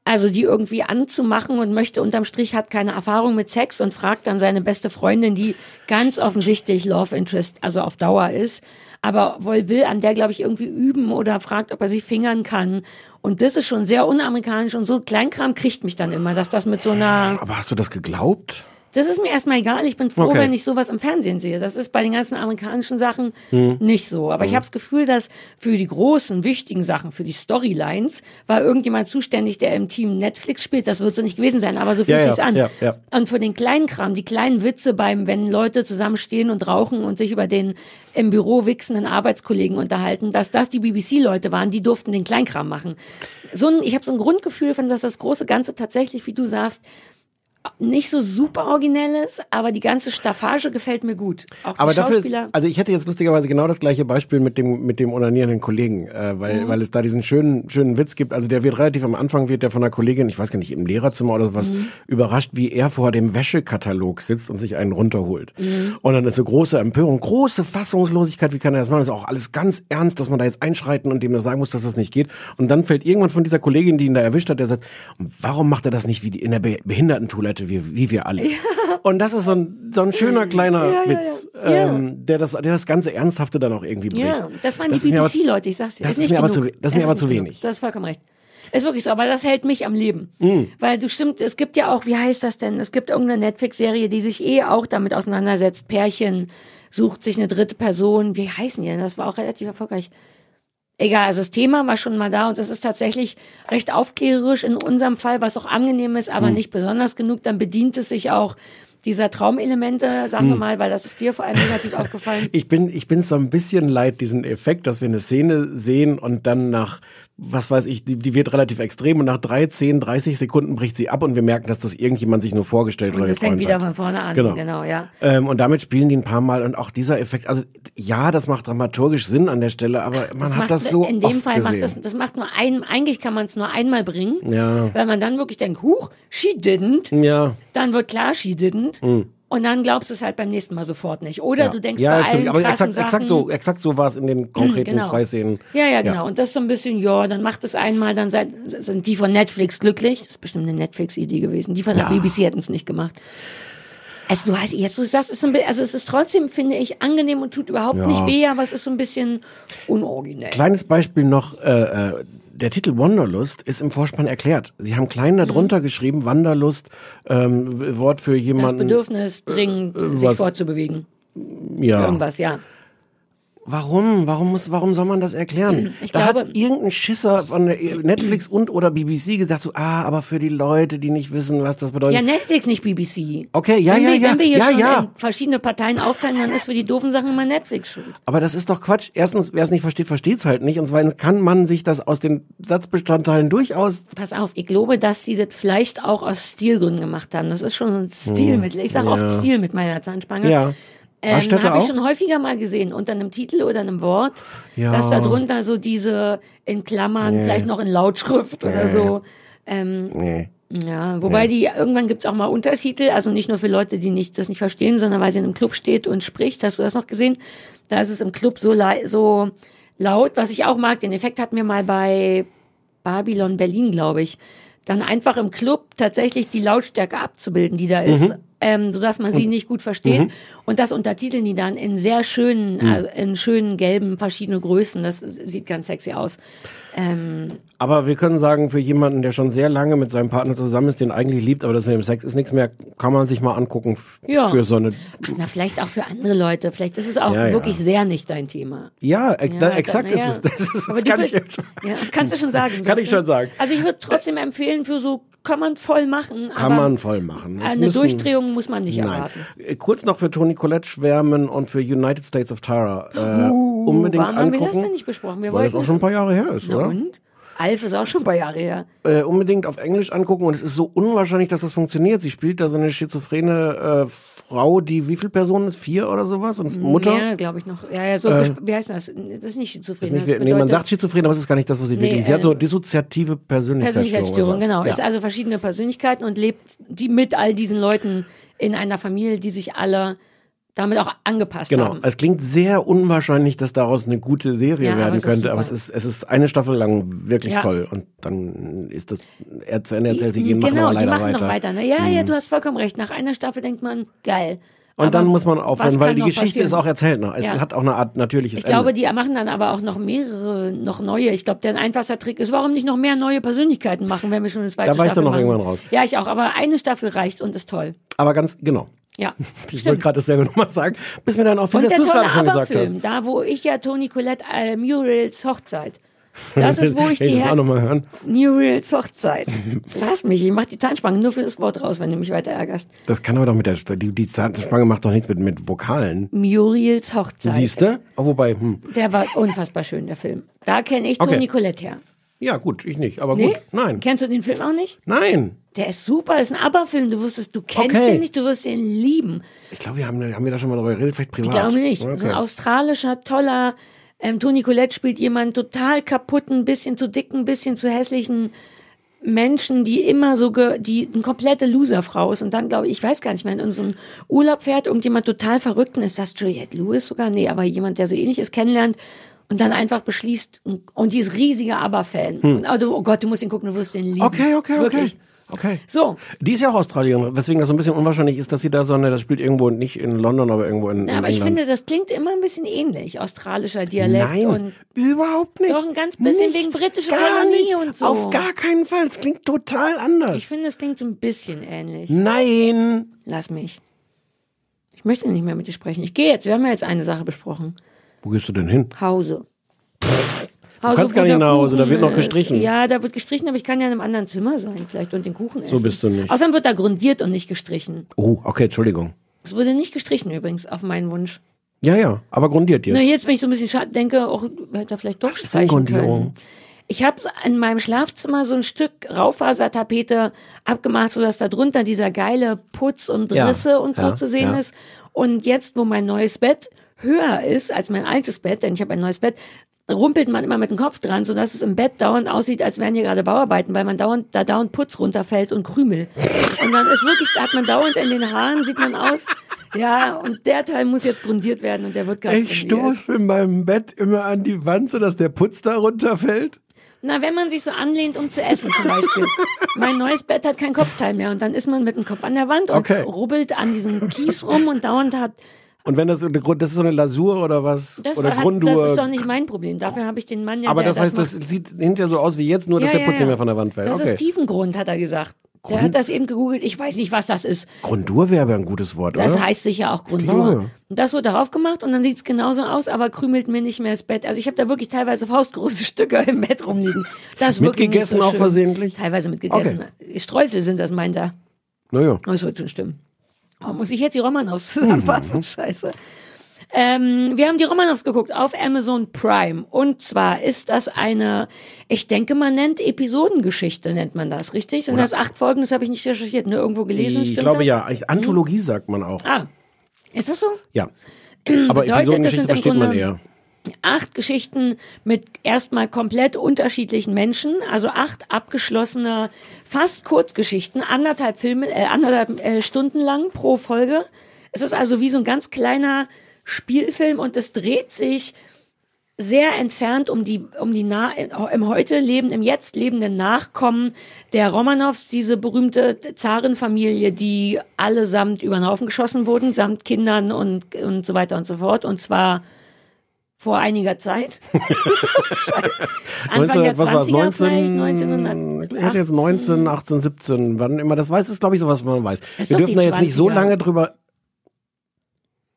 also die irgendwie anzumachen und möchte unterm Strich hat keine Erfahrung mit Sex und fragt dann seine beste Freundin, die ganz offensichtlich Love Interest, also auf Dauer ist, aber wohl will an der, glaube ich, irgendwie üben oder fragt, ob er sie fingern kann. Und das ist schon sehr unamerikanisch und so Kleinkram kriegt mich dann immer, dass das mit so einer, Aber hast du das geglaubt? Das ist mir erstmal egal. Ich bin froh, Okay. wenn ich sowas im Fernsehen sehe. Das ist bei den ganzen amerikanischen Sachen Hm. nicht so. Aber ich Hm. habe das Gefühl, dass für die großen, wichtigen Sachen, für die Storylines, war irgendjemand zuständig, der im Team Netflix spielt. Das wird so nicht gewesen sein, aber so fühlt Ja, ja, sich's an. ja, ja. Und für den kleinen Kram, die kleinen Witze beim, wenn Leute zusammenstehen und rauchen und sich über den im Büro wichsenden Arbeitskollegen unterhalten, dass das die BBC-Leute waren, die durften den Kleinkram machen. So ein, ich habe so ein Grundgefühl von, dass das große Ganze tatsächlich, wie du sagst, nicht so super originell ist, aber die ganze Staffage gefällt mir gut. Auch Aber dafür ist, also ich hätte jetzt lustigerweise genau das gleiche Beispiel mit dem mit dem onanierenden Kollegen, äh, weil Mhm. weil es da diesen schönen schönen Witz gibt. Also der wird relativ am Anfang wird der von einer Kollegin, ich weiß gar nicht im Lehrerzimmer oder sowas, Mhm. überrascht, wie er vor dem Wäschekatalog sitzt und sich einen runterholt. Mhm. Und dann ist so große Empörung, große Fassungslosigkeit. Wie kann er das machen? Das ist auch alles ganz ernst, dass man da jetzt einschreiten und dem das sagen muss, dass das nicht geht. Und dann fällt irgendwann von dieser Kollegin, die ihn da erwischt hat, der sagt, warum macht er das nicht wie die, in der Be Behindertentoilette, wie, wie wir alle? Und das ist so ein, so ein schöner kleiner Ja, ja, Witz, ja. Ja. Ähm, der das, der das ganze Ernsthafte dann auch irgendwie bricht. Ja, das waren ist die BBC-Leute, ich sag's dir. Das ist nicht mir aber zu, das ist mir aber zu genug. wenig. Du hast vollkommen recht. Ist wirklich so, aber das hält mich am Leben. Mm. Weil du stimmt, es gibt ja auch, wie heißt das denn? Es gibt irgendeine Netflix-Serie, die sich eh auch damit auseinandersetzt. Pärchen sucht sich eine dritte Person. Wie heißen die denn? Das war auch relativ erfolgreich. Egal, also das Thema war schon mal da und es ist tatsächlich recht aufklärerisch in unserem Fall, was auch angenehm ist, aber Hm. nicht besonders genug. Dann bedient es sich auch dieser Traumelemente, sagen wir Hm. mal, weil das ist dir vor allem negativ aufgefallen. Ich bin, ich bin so ein bisschen leid, diesen Effekt, dass wir eine Szene sehen und dann nach, was weiß ich, die, die wird relativ extrem und nach drei, zehn, 30 Sekunden bricht sie ab und wir merken, dass das irgendjemand sich nur vorgestellt Und oder das fängt geträumt wieder hat. von vorne an. Genau. genau ja. Ähm, und damit spielen die ein paar Mal und auch dieser Effekt, also ja, das macht dramaturgisch Sinn an der Stelle, aber man hat macht, das so In dem oft Fall gesehen. macht das, das macht nur ein, eigentlich kann man es nur einmal bringen, Ja. weil man dann wirklich denkt, huch, she didn't, ja. dann wird klar, she didn't. Hm. Und dann glaubst du es halt beim nächsten Mal sofort nicht. Oder ja. du denkst ja, bei stimmt. allen aber krassen exakt, Sachen, exakt so, exakt so war es in den konkreten Genau. zwei Szenen. Ja, ja, genau. Und das ist so ein bisschen, ja, dann macht es einmal, dann seid, sind die von Netflix glücklich. Das ist bestimmt eine Netflix-Idee gewesen. Die von der Ja. BBC hätten es nicht gemacht. Also du hast jetzt, wo du sagst, ist so ein bisschen, also es ist trotzdem, finde ich, angenehm und tut überhaupt Ja. nicht weh, aber es ist so ein bisschen unoriginell. Kleines Beispiel noch, äh, äh, der Titel Wanderlust ist im Vorspann erklärt. Sie haben klein darunter geschrieben, Wanderlust, ähm, Wort für Mhm. Das jemanden. Bedürfnis dringend, äh, sich fortzubewegen. ja. Irgendwas, ja. Warum? Warum muss, warum soll man das erklären? Ich da glaube- hat irgendein Schisser von Netflix und oder BBC gesagt so, ah, aber für die Leute, die nicht wissen, was das bedeutet. Ja, Netflix, nicht BBC. Okay, ja, wenn ja, wir, ja, Wenn wir hier ja, schon ja. verschiedene Parteien aufteilen, dann ist für die doofen Sachen immer Netflix schuld. Aber das ist doch Quatsch. Erstens, wer es nicht versteht, versteht's halt nicht. Und zweitens kann man sich das aus den Satzbestandteilen durchaus. Pass auf, ich glaube, dass sie das vielleicht auch aus Stilgründen gemacht haben. Das ist schon ein Stilmittel. Ich sage Hm. Ja. oft Stil mit meiner Zahnspange. Ja. Ähm, Habe ich schon häufiger mal gesehen, unter einem Titel oder einem Wort, Ja. dass da drunter so diese in Klammern, Nee. vielleicht noch in Lautschrift oder Nee. so. Ähm, Nee. Ja, wobei die irgendwann gibt's auch mal Untertitel, also nicht nur für Leute, die nicht das nicht verstehen, sondern weil sie in einem Club steht und spricht. Hast du das noch gesehen? Da ist es im Club so so laut, was ich auch mag. Den Effekt hatten wir mal bei Babylon Berlin, glaube ich. Dann einfach im Club tatsächlich die Lautstärke abzubilden, die da ist, Mhm. Ähm, sodass man sie nicht gut versteht. Mhm. Und das untertiteln die dann in sehr schönen, Mhm. also in schönen gelben verschiedene Größen. Das sieht ganz sexy aus. Ähm, Aber wir können sagen, für jemanden, der schon sehr lange mit seinem Partner zusammen ist, den eigentlich liebt, aber das mit dem Sex ist nichts mehr, kann man sich mal angucken Ja. für so eine. Ach, na, vielleicht auch für andere Leute. Vielleicht ist es auch Ja, ja. wirklich sehr nicht dein Thema. Ja, ex da, exakt na ist ja. es. Das, ist, das kann ich bist- jetzt schon. Ja, kannst du schon sagen. Kann ich schon sagen. Also ich würde trotzdem empfehlen, für so kann man voll machen. Kann man voll machen. Es Eine müssen- Durchdrehung muss man nicht Nein. erwarten. Äh, Kurz noch für Toni Collette schwärmen und für United States of Tara. Äh, unbedingt Warum haben wir angucken. das denn nicht besprochen? Wir weil das auch schon ein paar Jahre her ist, Na oder? und? Alf ist auch schon ein paar Jahre her. Äh, unbedingt auf Englisch angucken und es ist so unwahrscheinlich, dass das funktioniert. Sie spielt da so eine schizophrene äh, Frau, die wie viele Personen ist? Vier oder sowas? Und Mutter? Mehr, glaube ich noch. Ja, ja, so, Äh, wie heißt das? Das ist nicht schizophren. Ist nicht, das nee, man bedeutet sagt schizophren, aber es ist gar nicht das, was sie Nee, wirklich ist. Sie hat äh, so dissoziative Persönlichkeitsstörung. Persönlichkeitsstörung, genau. sowas. Ist Ja. also verschiedene Persönlichkeiten und lebt die mit all diesen Leuten in einer Familie, die sich alle damit auch angepasst Genau. haben. Es klingt sehr unwahrscheinlich, dass daraus eine gute Serie Ja, aber werden ist könnte, aber es ist, es ist eine Staffel lang wirklich Ja. toll. Und dann ist das, er zu Ende erzählt, sie gehen, machen genau, aber leider die machen weiter. noch weiter. Ne? Ja, ja, Mhm. du hast vollkommen recht. Nach einer Staffel denkt man, geil. Und Aber dann muss man aufhören, weil die Geschichte passieren? ist auch erzählt. noch. Es Ja. hat auch eine Art natürliches Ich glaube, Ende. die machen dann aber auch noch mehrere, noch neue. Ich glaube, der einfachste Trick ist, warum nicht noch mehr neue Persönlichkeiten machen, wenn wir schon eine zweite Da war ich Staffel dann noch machen. irgendwann raus. Ja, ich auch. Aber eine Staffel reicht und ist toll. Aber ganz, genau. Ja, Ich wollte gerade dasselbe nochmal sagen, bis mir dann auffiel, Und dass du es gerade schon gesagt hast. da wo ich ja Toni Colette äh, Muriels Hochzeit. Das ist, wo ich die das auch nochmal hören? Muriels Hochzeit. Lass mich, ich mach die Zahnspange nur für das Wort raus, wenn du mich weiter ärgerst. Das kann aber doch mit der, die, die Zahnspange macht doch nichts mit, mit Vokalen. Muriels Hochzeit. Siehst du? Oh, wobei, hm. Der war unfassbar schön, der Film. Da kenne ich Okay. Toni Colette her. Ja, gut, ich nicht, aber Nee? gut. Nein. Kennst du den Film auch nicht? Nein. Der ist super, ist ein ABBA-Film. Du wusstest, du kennst Okay. den nicht, du wirst den lieben. Ich glaube, wir haben, haben wir da schon mal darüber geredet, vielleicht privat. Ich glaube nicht. Ist ein Okay. australischer, toller, ähm, Toni Colette spielt jemanden total kaputten, bisschen zu dicken, bisschen zu hässlichen Menschen, die immer so, ge die eine komplette Loserfrau ist und dann glaube ich, ich weiß gar nicht mehr, in unserem Urlaub fährt irgendjemand total verrückten, ist das Juliette Lewis sogar? Nee, aber jemand, der so ähnlich ist, kennenlernt und dann einfach beschließt, und die ist riesiger ABBA-Fan. Und, also, oh Gott, du musst ihn gucken, du wirst den lieben. Hm. Okay, okay, okay. Wirklich. Okay. So, Die ist ja auch Australierin, weswegen das so ein bisschen unwahrscheinlich ist, dass sie da so eine, das spielt irgendwo nicht in London, aber irgendwo in, Ja, in aber ich England. finde, das klingt immer ein bisschen ähnlich, australischer Dialekt Nein, und überhaupt nicht. Doch, ein ganz bisschen wegen britischer Kolonie nicht. und so. Auf gar keinen Fall. Es klingt total anders. ich finde, es klingt so ein bisschen ähnlich. Nein. Lass mich. Ich möchte nicht mehr mit dir sprechen. Ich gehe jetzt. Wir haben ja jetzt eine Sache besprochen. Wo gehst du denn hin? Hause. Du kannst gar nicht nach Hause, da wird noch gestrichen. Ja, da wird gestrichen, aber ich kann ja in einem anderen Zimmer sein, vielleicht und den Kuchen essen. So bist du nicht. Außerdem wird da grundiert und nicht gestrichen. Oh, okay, Entschuldigung. Es wurde nicht gestrichen übrigens, auf meinen Wunsch. Ja, ja, aber grundiert jetzt. Na, jetzt bin ich so ein bisschen schade, denke, auch hätte er vielleicht doch denn streichen Grundierung? können. Ich habe in meinem Schlafzimmer so ein Stück Raufasertapete abgemacht, sodass da drunter dieser geile Putz und Ja, Risse und so ja, zu sehen ja. ist. Und jetzt, wo mein neues Bett höher ist als mein altes Bett, denn ich habe ein neues Bett, rumpelt man immer mit dem Kopf dran, sodass es im Bett dauernd aussieht, als wären hier gerade Bauarbeiten, weil man dauernd, da dauernd Putz runterfällt und Krümel. Und dann ist wirklich, da hat man dauernd in den Haaren, sieht man aus, ja, und der Teil muss jetzt grundiert werden und der wird gerade Ich stoße in meinem Bett immer an die Wand, sodass der Putz da runterfällt. Na, wenn man sich so anlehnt, um zu essen zum Beispiel. mein neues Bett hat kein Kopfteil mehr und dann ist man mit dem Kopf an der Wand und Okay. rubbelt an diesem Kies rum und dauernd hat, Und wenn das, so eine Grund- das ist so eine Lasur oder was? das, oder hat, Grundur. das ist doch nicht mein Problem. Dafür habe ich den Mann ja, aber der das heißt, das macht. sieht hinterher so aus wie jetzt, nur dass Ja, der Putz ja. nicht mehr von der Wand fällt. Das okay. ist Tiefengrund, hat er gesagt. Der Grund? hat das eben gegoogelt. Ich weiß nicht, was das ist. Grundur wäre aber ein gutes Wort, Das oder? heißt sicher auch. Grundur. Und das wird darauf gemacht und dann sieht's genauso aus, aber krümelt mir nicht mehr das Bett. Also ich habe da wirklich teilweise faustgroße Stücke im Bett rumliegen. Das ist wirklich Mitgegessen so auch versehentlich? Teilweise mitgegessen. Streusel sind das, meint er. Naja. Das wird schon stimmen. Oh, muss ich jetzt die Romanovs zusammenfassen? Scheiße. Ähm, wir haben die Romanovs geguckt auf Amazon Prime. Und zwar ist das eine, ich denke, man nennt Episodengeschichte, nennt man das, richtig? Sind Oder- das acht Folgen? Das habe ich nicht recherchiert, nur irgendwo gelesen. Ich glaube das? ja. Anthologie sagt man auch. Ah, ist das so? Ja. Aber Bedeutet, das Episodengeschichte versteht man Grunde- eher. acht Geschichten mit erstmal komplett unterschiedlichen Menschen, also acht abgeschlossene, fast Kurzgeschichten, anderthalb Filme, äh, anderthalb äh, Stunden lang pro Folge. Es ist also wie so ein ganz kleiner Spielfilm und es dreht sich sehr entfernt um die um die nah im heute leben im jetzt lebenden Nachkommen der Romanows diese berühmte Zarenfamilie die allesamt über den Haufen geschossen wurden samt Kindern und und so weiter und so fort und zwar vor einiger Zeit. Anfang der 19, was war es? 20er 19, vielleicht, 1900. ich hätte jetzt 19, 18, 17, wann immer. Das weiß ist, glaube ich, so was man weiß. Wir dürfen da jetzt nicht so 20er. lange drüber,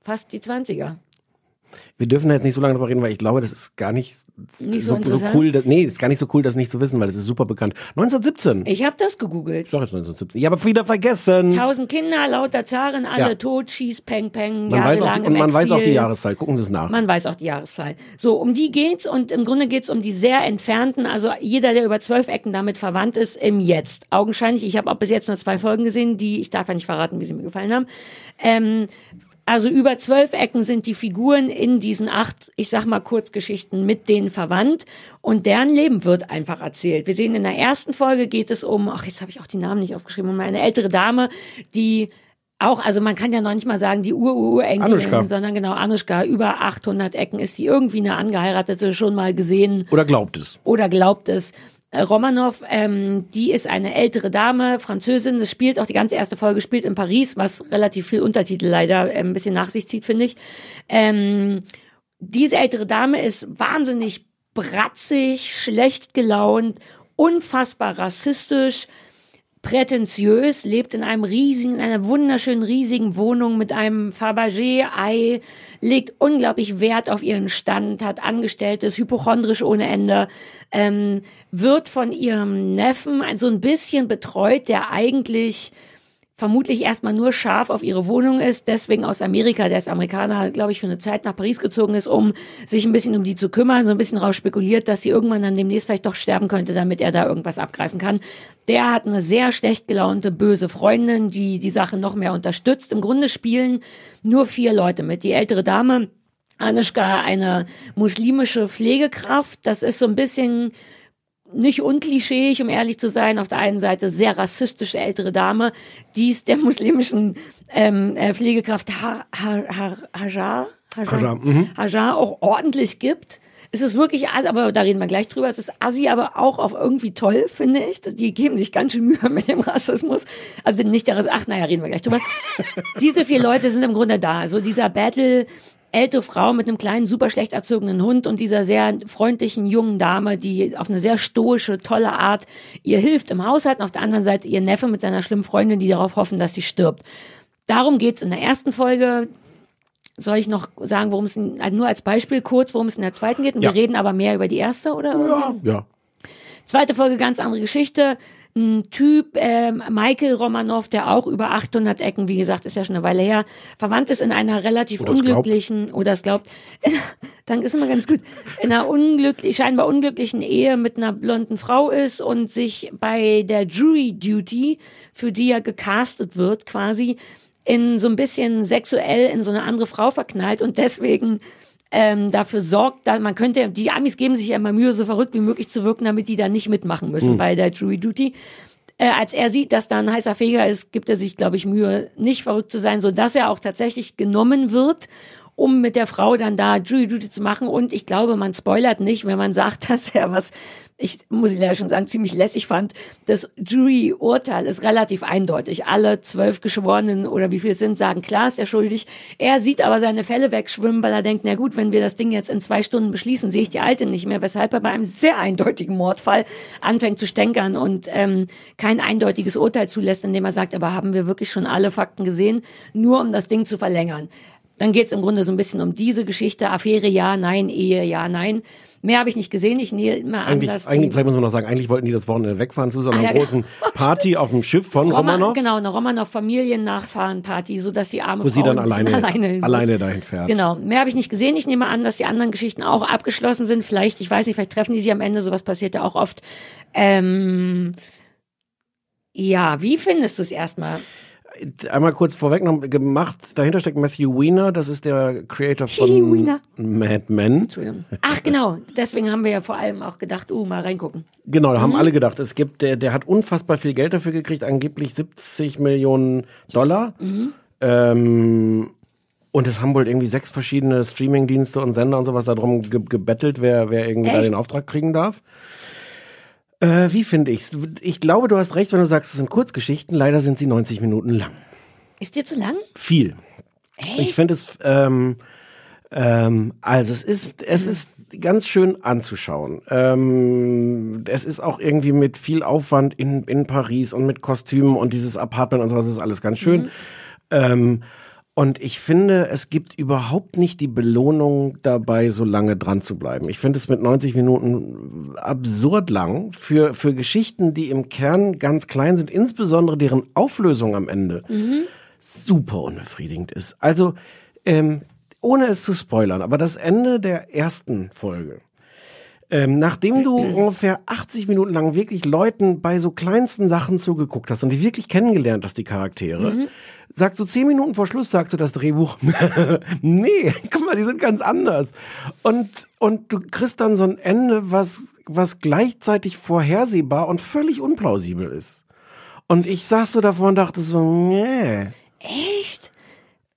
Fast die 20er. Wir dürfen da jetzt nicht so lange drüber reden, weil ich glaube, das ist gar nicht, Nicht so so, so cool. dass- Nee, ist gar nicht so cool, das nicht zu wissen, weil das ist super bekannt. 1917. Ich habe das gegoogelt. Ich sag jetzt 1917. Ja, aber wieder vergessen. Tausend Kinder, lauter Zaren, alle Ja. tot, schieß, peng, peng, Man weiß auch, die, und man weiß auch die Exil. Jahreszahl. Gucken Sie es nach. Man weiß auch die Jahreszahl. So, um die geht's und im Grunde geht's um die sehr entfernten, also jeder, der über zwölf Ecken damit verwandt ist, im Jetzt. Augenscheinlich, ich habe auch bis jetzt nur zwei Folgen gesehen, die, ich darf ja nicht verraten, wie sie mir gefallen haben. Ähm, also über zwölf Ecken sind die Figuren in diesen acht, ich sag mal Kurzgeschichten mit denen verwandt und deren Leben wird einfach erzählt. Wir sehen in der ersten Folge geht es um, ach jetzt habe ich auch die Namen nicht aufgeschrieben, um eine ältere Dame, die auch, also man kann ja noch nicht mal sagen, die Ur-Ur-Enkelin, sondern genau, Anushka, über 800 Ecken ist die irgendwie eine Angeheiratete schon mal gesehen Oder glaubt es. oder glaubt es. Äh, Romanov, ähm, die ist eine ältere Dame, Französin, das spielt auch die ganze erste Folge, spielt in Paris, was relativ viel Untertitel leider äh, ein bisschen nach sich zieht, finde ich. Ähm, diese ältere Dame ist wahnsinnig bratzig, schlecht gelaunt, unfassbar rassistisch, prätentiös, lebt in einem riesigen, in einer wunderschönen riesigen Wohnung mit einem Fabergé-Ei, legt unglaublich Wert auf ihren Stand, hat Angestelltes, hypochondrisch ohne Ende, ähm, wird von ihrem Neffen so ein bisschen betreut, der eigentlich vermutlich erstmal nur scharf auf ihre Wohnung ist, deswegen aus Amerika, der ist Amerikaner, glaube ich, für eine Zeit nach Paris gezogen ist, um sich ein bisschen um die zu kümmern, so ein bisschen raus spekuliert, dass sie irgendwann dann demnächst vielleicht doch sterben könnte, damit er da irgendwas abgreifen kann. Der hat eine sehr schlecht gelaunte, böse Freundin, die die Sache noch mehr unterstützt. Im Grunde spielen nur vier Leute mit. Die ältere Dame, Anushka, eine muslimische Pflegekraft, das ist so ein bisschen nicht unklischeeig, um ehrlich zu sein. Auf der einen Seite sehr rassistische ältere Dame, die es der muslimischen ähm, äh, Pflegekraft Hajar, Hajar, Hajar, Hajar, mhm. Hajar auch ordentlich gibt. Es ist wirklich, aber da reden wir gleich drüber. Es ist assi, aber auch auf irgendwie toll, finde ich. Die geben sich ganz schön Mühe mit dem Rassismus. Also nicht der Rassismus, ach naja, reden wir gleich drüber. Diese vier Leute sind im Grunde da. Also dieser Battle ältere Frau mit einem kleinen, super schlecht erzogenen Hund und dieser sehr freundlichen jungen Dame, die auf eine sehr stoische, tolle Art ihr hilft im Haushalt und auf der anderen Seite ihr Neffe mit seiner schlimmen Freundin, die darauf hoffen, dass sie stirbt. Darum geht's in der ersten Folge. Soll ich noch sagen, worum es, in, also nur als Beispiel kurz, worum es in der zweiten geht? Und Ja. wir reden aber mehr über die erste, oder? Ja, ja. Zweite Folge, ganz andere Geschichte. Ein Typ, ähm, Michael Romanov, der auch über 800 Ecken, wie gesagt, ist ja schon eine Weile her, verwandt ist in einer relativ Oder es glaubt. unglücklichen, oder es glaubt, danke, ist immer ganz gut, in einer unglücklich, scheinbar unglücklichen Ehe mit einer blonden Frau ist und sich bei der Jury Duty, für die er gecastet wird, quasi, in so ein bisschen sexuell in so eine andere Frau verknallt und deswegen ähm, dafür sorgt, da man könnte, die Amis geben sich ja immer Mühe, so verrückt wie möglich zu wirken, damit die da nicht mitmachen müssen Hm. bei der Jury Duty. Äh, als er sieht, dass da ein heißer Feger ist, gibt er sich, glaube ich, Mühe, nicht verrückt zu sein, so dass er auch tatsächlich genommen wird, um mit der Frau dann da zu machen. Und ich glaube, man spoilert nicht, wenn man sagt, dass er was, ich muss ich leider schon sagen, ziemlich lässig fand. Das Jury-Urteil ist relativ eindeutig. Alle zwölf Geschworenen oder wie viel es sind, sagen, klar ist er schuldig. Er sieht aber seine Fälle wegschwimmen, weil er denkt, na gut, wenn wir das Ding jetzt in zwei Stunden beschließen, sehe ich die Alte nicht mehr, weshalb er bei einem sehr eindeutigen Mordfall anfängt zu stänkern und ähm, kein eindeutiges Urteil zulässt, indem er sagt, aber haben wir wirklich schon alle Fakten gesehen, nur um das Ding zu verlängern. Dann geht es im Grunde so ein bisschen um diese Geschichte, Affäre ja, nein, Ehe ja, nein. Mehr habe ich nicht gesehen. Ich nehme an, Eigentlich, dass eigentlich vielleicht muss man noch sagen, eigentlich wollten die das Wochenende wegfahren zu so einer Ah, ja, genau. großen Party auf dem Schiff von Roman, Romanov. genau, eine Romanov-Familiennachfahrenparty, so dass die arme Wo sie Frau dann ein bisschen alleine- alleine, alleine dahin fährt. Genau. Mehr habe ich nicht gesehen. Ich nehme an, dass die anderen Geschichten auch abgeschlossen sind. Vielleicht, ich weiß nicht, vielleicht treffen die sich am Ende. Sowas passiert ja auch oft. Ähm, ja, wie findest du es erstmal? Einmal kurz vorweg noch gemacht, dahinter steckt Matthew Weiner, das ist der Creator von Weiner. Mad Men. Ach, genau. Deswegen haben wir ja vor allem auch gedacht, uh, mal reingucken. Genau, da haben Mhm. alle gedacht, es gibt, der, der hat unfassbar viel Geld dafür gekriegt, angeblich 70 Millionen Dollar. Mhm. Ähm, und es haben wohl irgendwie sechs verschiedene Streamingdienste und Sender und sowas darum ge gebettelt, wer, wer irgendwie da Echt? den Auftrag kriegen darf. Äh, wie finde ich's? Ich glaube, du hast recht, wenn du sagst, es sind Kurzgeschichten. Leider sind sie 90 Minuten lang. Ist dir zu lang? Viel. Ich finde es, ähm, ähm, also es ist, Mhm. es ist ganz schön anzuschauen. Ähm, es ist auch irgendwie mit viel Aufwand in, in Paris und mit Kostümen und dieses Apartment und sowas ist alles ganz schön. Mhm. Ähm, und ich finde, es gibt überhaupt nicht die Belohnung dabei, so lange dran zu bleiben. Ich finde es mit 90 Minuten absurd lang für, für Geschichten, die im Kern ganz klein sind, insbesondere deren Auflösung am Ende super unbefriedigend ist. Also, ähm, ohne es zu spoilern, aber das Ende der ersten Folge. Ähm, nachdem du ungefähr 80 Minuten lang wirklich Leuten bei so kleinsten Sachen zugeguckt hast und die wirklich kennengelernt hast, die Charaktere, sagst du 10 Minuten vor Schluss, sagst du das Drehbuch, nee, guck mal, die sind ganz anders. Und, und du kriegst dann so ein Ende, was, was gleichzeitig vorhersehbar und völlig unplausibel ist. Und ich saß so davor und dachte so, nee. Echt?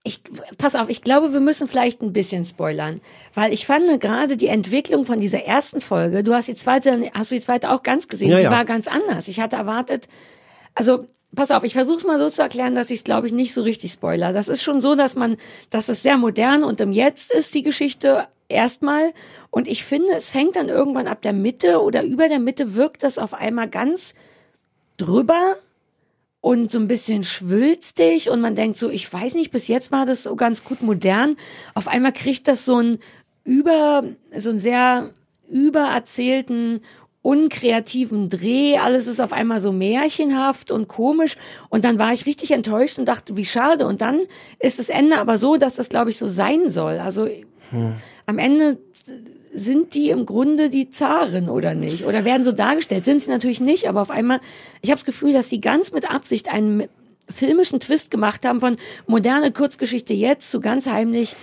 Ich, pass auf, ich glaube, wir müssen vielleicht ein bisschen spoilern, weil ich fand gerade die Entwicklung von dieser ersten Folge, du hast die zweite, hast du die zweite auch ganz gesehen, Ja, die ja. war ganz anders. Ich hatte erwartet, also pass auf, ich versuche es mal so zu erklären, dass ich es, glaube ich, nicht so richtig spoiler. Das ist schon so, dass man, dass es sehr modern und im Jetzt ist die Geschichte erstmal. Und ich finde, es fängt dann irgendwann ab der Mitte oder über der Mitte wirkt das auf einmal ganz drüber und so ein bisschen schwülstig und man denkt so, ich weiß nicht, bis jetzt war das so ganz gut modern. Auf einmal kriegt das so ein über, so ein sehr übererzählten unkreativen Dreh, alles ist auf einmal so märchenhaft und komisch und dann war ich richtig enttäuscht und dachte, wie schade und dann ist das Ende aber so, dass das glaube ich so sein soll. Also hm. am Ende sind die im Grunde die Zaren oder nicht? Oder werden so dargestellt? Sind sie natürlich nicht, aber auf einmal, ich habe das Gefühl, dass sie ganz mit Absicht einen filmischen Twist gemacht haben von moderne Kurzgeschichte jetzt zu ganz heimlich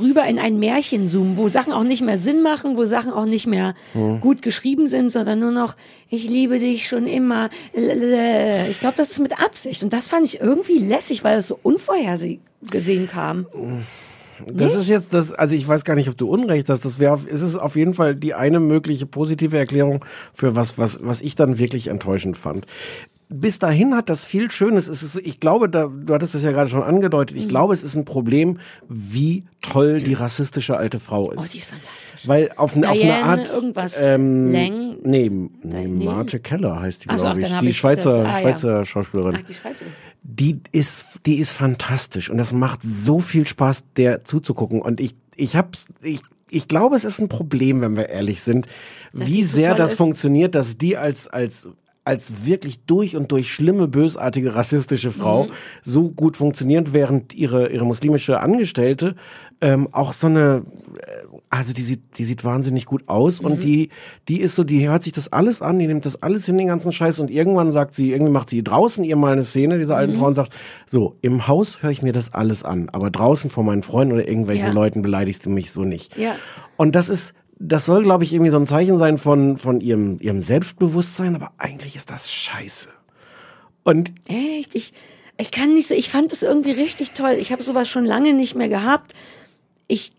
rüber in ein Märchen zoomen, wo Sachen auch nicht mehr Sinn machen, wo Sachen auch nicht mehr hm. gut geschrieben sind, sondern nur noch, ich liebe dich schon immer. Ich glaube, das ist mit Absicht. Und das fand ich irgendwie lässig, weil es so unvorhergesehen kam. Das ist jetzt das, also ich weiß gar nicht, ob du Unrecht hast. Das wäre, es ist auf jeden Fall die eine mögliche positive Erklärung für was, was, was ich dann wirklich enttäuschend fand bis dahin hat das viel Schönes. Es ist, ich glaube, da, du hattest es ja gerade schon angedeutet, ich mhm. glaube, es ist ein Problem, wie toll die rassistische alte Frau ist. Oh, die ist fantastisch. Weil auf, Diane, auf eine Art. Irgendwas ähm, Nee, nee, Marge Keller heißt die, glaube ich. Die Schweizer, ah, Schweizer ja. Schauspielerin. Ach, die Schweizerin die ist, die ist fantastisch und das macht so viel Spaß, der zuzugucken. Und ich, ich hab's, ich, ich glaube, es ist ein Problem, wenn wir ehrlich sind, dass wie sehr das ist. funktioniert, dass die als, als, als wirklich durch und durch schlimme, bösartige, rassistische Frau mhm. so gut funktioniert, während ihre, ihre muslimische Angestellte ähm, auch so eine, äh, also die sieht, die sieht wahnsinnig gut aus mhm. und die, die ist so, die hört sich das alles an, die nimmt das alles hin, den ganzen Scheiß und irgendwann sagt sie, irgendwie macht sie draußen ihr mal eine Szene, diese alten mhm. Frau und sagt, so, im Haus höre ich mir das alles an, aber draußen vor meinen Freunden oder irgendwelchen ja. Leuten beleidigst du mich so nicht. Ja. Und das ist, das soll, glaube ich, irgendwie so ein Zeichen sein von, von ihrem, ihrem Selbstbewusstsein, aber eigentlich ist das scheiße. Und. Echt? Ich, ich kann nicht so, ich fand das irgendwie richtig toll. Ich habe sowas schon lange nicht mehr gehabt. Ich,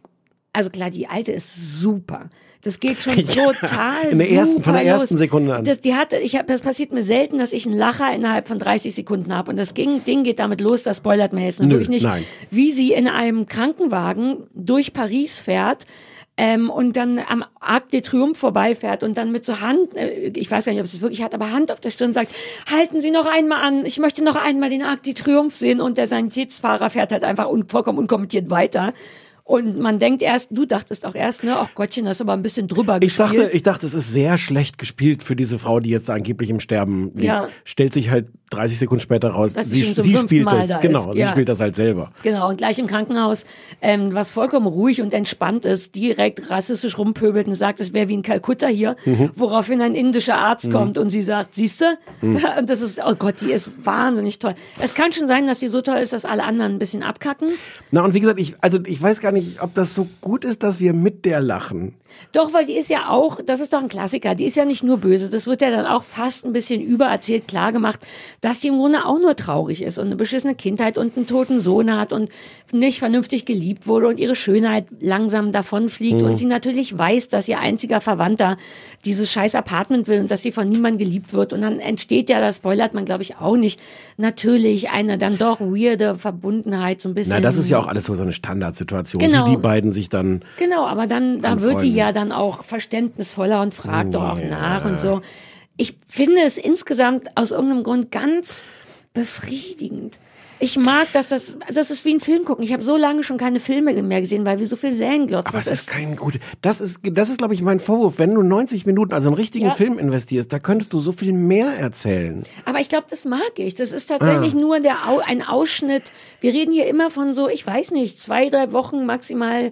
also klar, die alte ist super. Das geht schon ja, total in der ersten, von der ersten Sekunde an. Das, die hatte, ich hab, das passiert mir selten, dass ich einen Lacher innerhalb von 30 Sekunden habe. Und das ging, Ding geht damit los, das spoilert mir jetzt Nö, wirklich nicht, nein. wie sie in einem Krankenwagen durch Paris fährt ähm, und dann am Arc de Triomphe vorbeifährt und dann mit so Hand, äh, ich weiß gar nicht, ob es wirklich hat, aber Hand auf der Stirn sagt, halten Sie noch einmal an, ich möchte noch einmal den Arc de Triomphe sehen und der Sanitätsfahrer fährt halt einfach un vollkommen unkommentiert weiter. Und man denkt erst, du dachtest auch erst, ne, ach Gottchen, das ist aber ein bisschen drüber ich gespielt. Dachte, ich dachte, es ist sehr schlecht gespielt für diese Frau, die jetzt da angeblich im Sterben liegt. Ja. Stellt sich halt 30 Sekunden später raus, Dass sie, sie spielt Mal das. Da genau, sie ja. spielt das halt selber. Genau, und gleich im Krankenhaus, ähm, was vollkommen ruhig und entspannt ist, direkt rassistisch rumpöbelt und sagt, es wäre wie ein Kalkutta hier, mhm. woraufhin ein indischer Arzt mhm. kommt und sie sagt, siehste, mhm. und das ist, oh Gott, die ist wahnsinnig toll. Es kann schon sein, dass sie so toll ist, dass alle anderen ein bisschen abkacken. Na, und wie gesagt, ich, also ich weiß gar nicht, ob das so gut ist, dass wir mit der lachen. Doch, weil die ist ja auch, das ist doch ein Klassiker, die ist ja nicht nur böse, das wird ja dann auch fast ein bisschen übererzählt, klar gemacht, dass die im Grunde auch nur traurig ist und eine beschissene Kindheit und einen toten Sohn hat und nicht vernünftig geliebt wurde und ihre Schönheit langsam davonfliegt mhm. und sie natürlich weiß, dass ihr einziger Verwandter dieses scheiß Apartment will und dass sie von niemandem geliebt wird und dann entsteht ja, das spoilert man glaube ich auch nicht, natürlich eine dann doch weirde Verbundenheit, so ein bisschen. Na, das ist ja auch alles so, so eine Standardsituation, genau. wie die beiden sich dann. Genau, aber dann, da wird die ja dann auch verständnisvoller und fragt oh, doch auch ja. nach und so. Ich finde es insgesamt aus irgendeinem Grund ganz befriedigend. Ich mag, dass das, das ist wie ein Film gucken. Ich habe so lange schon keine Filme mehr gesehen, weil wir so viel Serien glotzen. Aber es ist kein gut. Das ist, das ist, glaube ich, mein Vorwurf. Wenn du 90 Minuten, also einen richtigen ja. Film investierst, da könntest du so viel mehr erzählen. Aber ich glaube, das mag ich. Das ist tatsächlich ah. nur der, ein Ausschnitt. Wir reden hier immer von so, ich weiß nicht, zwei, drei Wochen maximal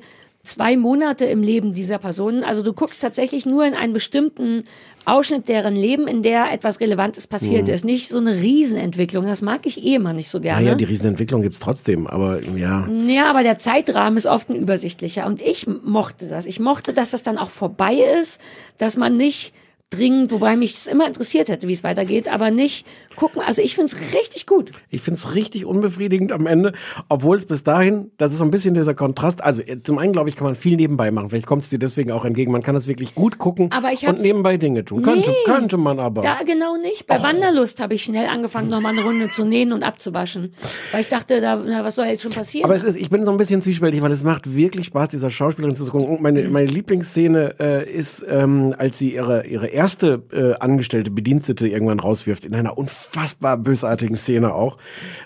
zwei Monate im Leben dieser Personen. Also du guckst tatsächlich nur in einen bestimmten Ausschnitt deren Leben, in der etwas Relevantes passiert mhm. ist. Nicht so eine Riesenentwicklung. Das mag ich eh immer nicht so gerne. Naja, die Riesenentwicklung gibt's trotzdem, aber ja. Ja, aber der Zeitrahmen ist oft ein übersichtlicher. Und ich mochte das. Ich mochte, dass das dann auch vorbei ist, dass man nicht dringend, wobei mich es immer interessiert hätte, wie es weitergeht, aber nicht gucken. Also ich finde es richtig gut. Ich finde es richtig unbefriedigend am Ende, obwohl es bis dahin, das ist so ein bisschen dieser Kontrast. Also äh, zum einen, glaube ich, kann man viel nebenbei machen. Vielleicht kommt es dir deswegen auch entgegen. Man kann das wirklich gut gucken aber ich und nebenbei Dinge tun. Könnte, nee, könnte man aber. Da genau nicht. Bei Och. Wanderlust habe ich schnell angefangen, nochmal eine Runde zu nähen und abzuwaschen. Weil ich dachte, da, na, was soll jetzt schon passieren? Aber es ist, ich bin so ein bisschen zwiespältig, weil es macht wirklich Spaß, dieser Schauspielerin zu gucken. Und meine, meine Lieblingsszene äh, ist, ähm, als sie ihre, ihre erste äh, angestellte Bedienstete irgendwann rauswirft, in einer unfassbar bösartigen Szene auch.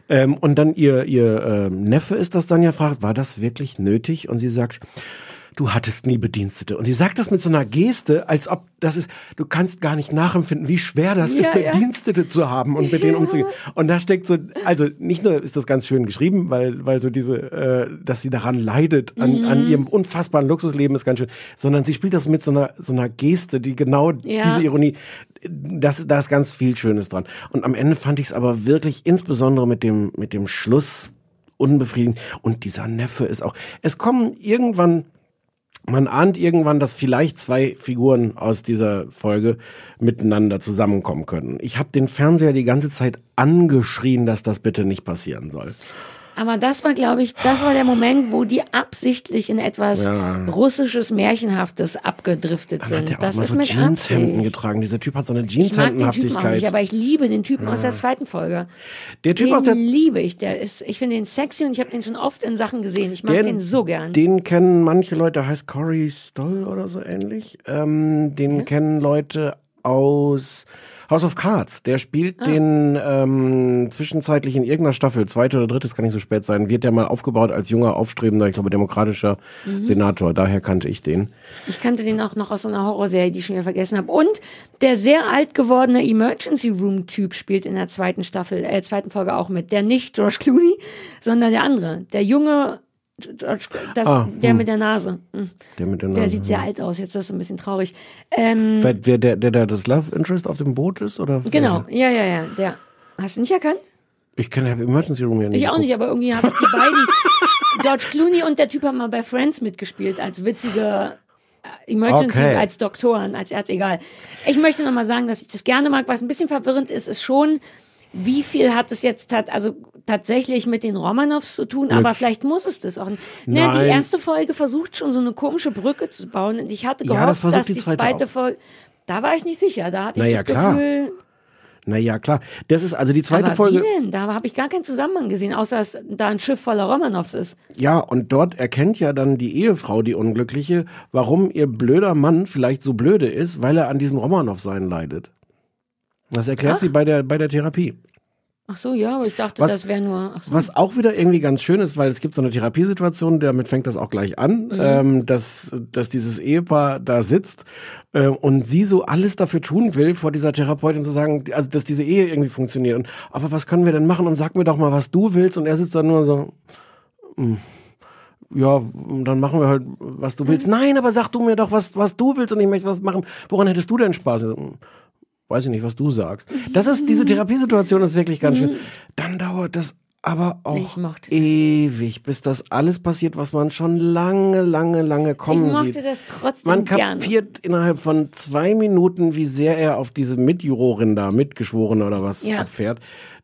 Ähm, und dann ihr, ihr äh, Neffe ist das dann ja fragt, war das wirklich nötig? Und sie sagt, du hattest nie Bedienstete. Und sie sagt das mit so einer Geste, als ob das ist, du kannst gar nicht nachempfinden, wie schwer das Ja, ist, ja. Bedienstete zu haben und mit denen umzugehen. Und da steckt so, also nicht nur ist das ganz schön geschrieben, weil, weil so diese, äh, dass sie daran leidet, an, Mhm. an ihrem unfassbaren Luxusleben ist ganz schön, sondern sie spielt das mit so einer, so einer Geste, die genau Ja. diese Ironie, das, da ist ganz viel Schönes dran. Und am Ende fand ich es aber wirklich, insbesondere mit dem, mit dem Schluss, unbefriedigend. Und dieser Neffe ist auch, es kommen irgendwann, man ahnt irgendwann, dass vielleicht zwei Figuren aus dieser Folge miteinander zusammenkommen können. Ich habe den Fernseher die ganze Zeit angeschrien, dass das bitte nicht passieren soll. Aber das war, glaube ich, das war der Moment, wo die absichtlich in etwas Ja. russisches, märchenhaftes abgedriftet hat sind. er auch Das mal ist so mit Jeanshemden getragen. Dieser Typ hat so eine Ich auch Jeanshemdenhaftigkeit. nicht, aber ich liebe den Typen aus Ja. der zweiten Folge. Der Typ den aus der liebe ich. Der ist, ich finde den sexy und ich habe den schon oft in Sachen gesehen. Ich mag den, so gern. Den kennen manche Leute, der heißt Corey Stoll oder so ähnlich. Ähm, den kennen Leute aus House of Cards. Der spielt Ah. den ähm, zwischenzeitlich in irgendeiner Staffel, zweite oder dritte, es kann nicht so spät sein, wird der mal aufgebaut als junger, aufstrebender, ich glaube, demokratischer Mhm. Senator. Daher kannte ich den. Ich kannte den auch noch aus so einer Horrorserie, die ich schon wieder vergessen habe. Und der sehr alt gewordene Emergency Room Typ spielt in der zweiten Staffel, äh, zweiten Folge auch mit. Der nicht George Clooney, sondern der andere. Der junge, George, das, Ah, der hm. mit der Nase. Hm. Der mit der Der Nase, sieht sehr ja. alt aus, jetzt ist das ein bisschen traurig. Ähm, Wer, wer der, der, der das Love Interest auf dem Boot ist? Oder genau, ja, ja, ja. Der. Hast du nicht erkannt? Ich kenne Emergency Room ja nicht. Ich auch nicht, aber irgendwie habe ich die beiden, George Clooney und der Typ haben mal bei Friends mitgespielt als witzige äh, Emergency, Okay. als Doktoren, als Ärzte, egal. Ich möchte nochmal sagen, dass ich das gerne mag. Was ein bisschen verwirrend ist, ist schon, wie viel hat es jetzt tat, also tatsächlich mit den Romanows zu tun, Mit- aber vielleicht muss es das auch. nicht. Naja, Nein. die erste Folge versucht schon so eine komische Brücke zu bauen und ich hatte Ja, gehofft, das versucht dass die die zweite zweite. Folge, da war ich nicht sicher, da hatte ich Naja, das klar. Gefühl, Naja, klar. Das ist also die zweite aber Folge. wie denn? Da habe ich gar keinen Zusammenhang gesehen, außer dass da ein Schiff voller Romanows ist. Ja, und dort erkennt ja dann die Ehefrau, die Unglückliche, warum ihr blöder Mann vielleicht so blöde ist, weil er an diesem Romanow-Sein leidet. Das erklärt Ach. sie bei der, bei der Therapie. Ach so, ja, aber ich dachte, Was- das wäre nur. So. Was auch wieder irgendwie ganz schön ist, weil es gibt so eine Therapiesituation, damit fängt das auch gleich an, Mhm. ähm, dass, dass dieses Ehepaar da sitzt äh, und sie so alles dafür tun will, vor dieser Therapeutin zu sagen, also dass diese Ehe irgendwie funktioniert. Und, aber was können wir denn machen? Und sag mir doch mal, was du willst. Und er sitzt dann nur so, hm, ja, dann machen wir halt, was du willst. Nein, aber sag du mir doch, was, was du willst und ich möchte was machen. Woran hättest du denn Spaß? Weiß ich nicht, was du sagst. Das ist, diese Therapiesituation ist wirklich ganz schön. Dann dauert das aber auch ewig, bis das alles passiert, was man schon lange, lange, lange kommen ich mochte sieht. das trotzdem Man gerne. kapiert innerhalb von zwei Minuten, wie sehr er auf diese Mitjurorin da, Mitgeschworene oder was, Ja. abfährt.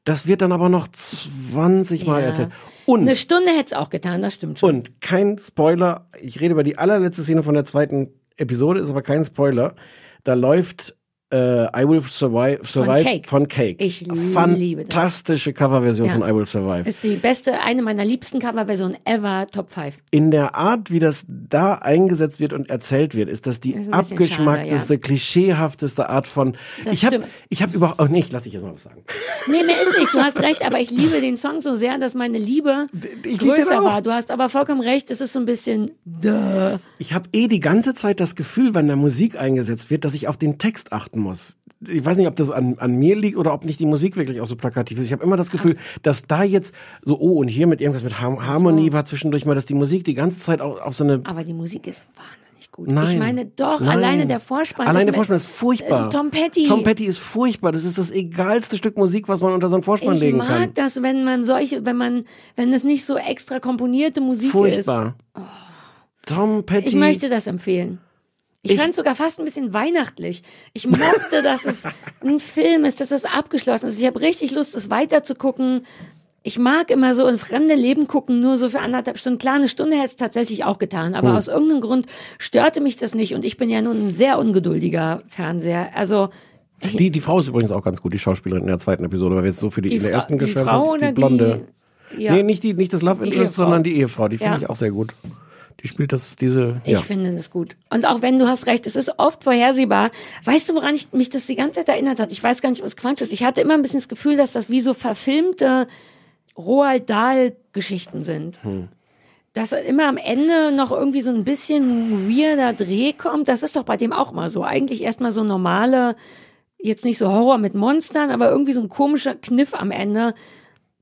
Das wird dann aber noch 20 Mal Ja. erzählt. Und Eine Stunde hätte es auch getan, das stimmt schon. und kein Spoiler, ich rede über die allerletzte Szene von der zweiten Episode, ist aber kein Spoiler. Da läuft äh, I Will Survive, survive Cake. von Cake. Ich. Fantastische Coverversion Ja. von I Will Survive. Ist die beste, eine meiner liebsten Coverversionen ever, Top 5. In der Art, wie das da eingesetzt wird und erzählt wird, ist das die Ist abgeschmackteste, schade, klischeehafteste Art von. Das ich habe, ich habe überhaupt. Oh, nee, ich lass dich jetzt mal was sagen. Nee, mir ist nicht, du hast recht, aber ich liebe den Song so sehr, dass meine Liebe ich größer war. Du hast aber vollkommen recht, es ist so ein bisschen, duh. Ich habe eh die ganze Zeit das Gefühl, wenn da Musik eingesetzt wird, dass ich auf den Text achten muss. Ich weiß nicht, ob das an, an mir liegt oder ob nicht die Musik wirklich auch so plakativ ist. Ich habe immer das Gefühl, dass da jetzt so, oh, und hier mit irgendwas mit Har Harmonie war zwischendurch mal, dass die Musik die ganze Zeit auf, auf so eine. Aber die Musik ist wahnsinnig gut. Nein. Ich meine, doch, Nein. alleine der Vorspann. Alleine ist der Vorspann ist furchtbar. Äh, Tom Petty. Tom Petty ist furchtbar. Das ist das egalste Stück Musik, was man unter so einen Vorspann Ich legen mag kann. das, wenn man solche, wenn man, wenn es nicht so extra komponierte Musik Furchtbar. Tom ist. Petty. Ich möchte das empfehlen. Ich, Ich- fand es sogar fast ein bisschen weihnachtlich. Ich mochte, dass es ein Film ist, dass es abgeschlossen ist. Ich habe richtig Lust, es weiterzugucken. Ich mag immer so in fremde Leben gucken, nur so für anderthalb Stunden. Klar, eine Stunde hätte es tatsächlich auch getan, aber Hm. aus irgendeinem Grund störte mich das nicht und ich bin ja nun ein sehr ungeduldiger Fernseher. Also Die, die Frau ist übrigens auch ganz gut, die Schauspielerin in der zweiten Episode, weil wir jetzt so für die, Die in der ersten die geschwärmt Frau haben. oder die blonde. die- ja. Nee, nicht, die, nicht das Love Die Interest, sondern die Ehefrau. Die finde Ja. ich auch sehr gut. Die spielt das, diese, Ich ja. finde das gut. Und auch wenn du hast recht, es ist oft vorhersehbar. Weißt du, woran ich, mich das die ganze Zeit erinnert hat? Ich weiß gar nicht, was Quatsch ist. Ich hatte immer ein bisschen das Gefühl, dass das wie so verfilmte Roald Dahl-Geschichten sind. Hm. Dass immer am Ende noch irgendwie so ein bisschen weirder Dreh kommt. Das ist doch bei dem auch mal so. Eigentlich erstmal so normale, jetzt nicht so Horror mit Monstern, aber irgendwie so ein komischer Kniff am Ende,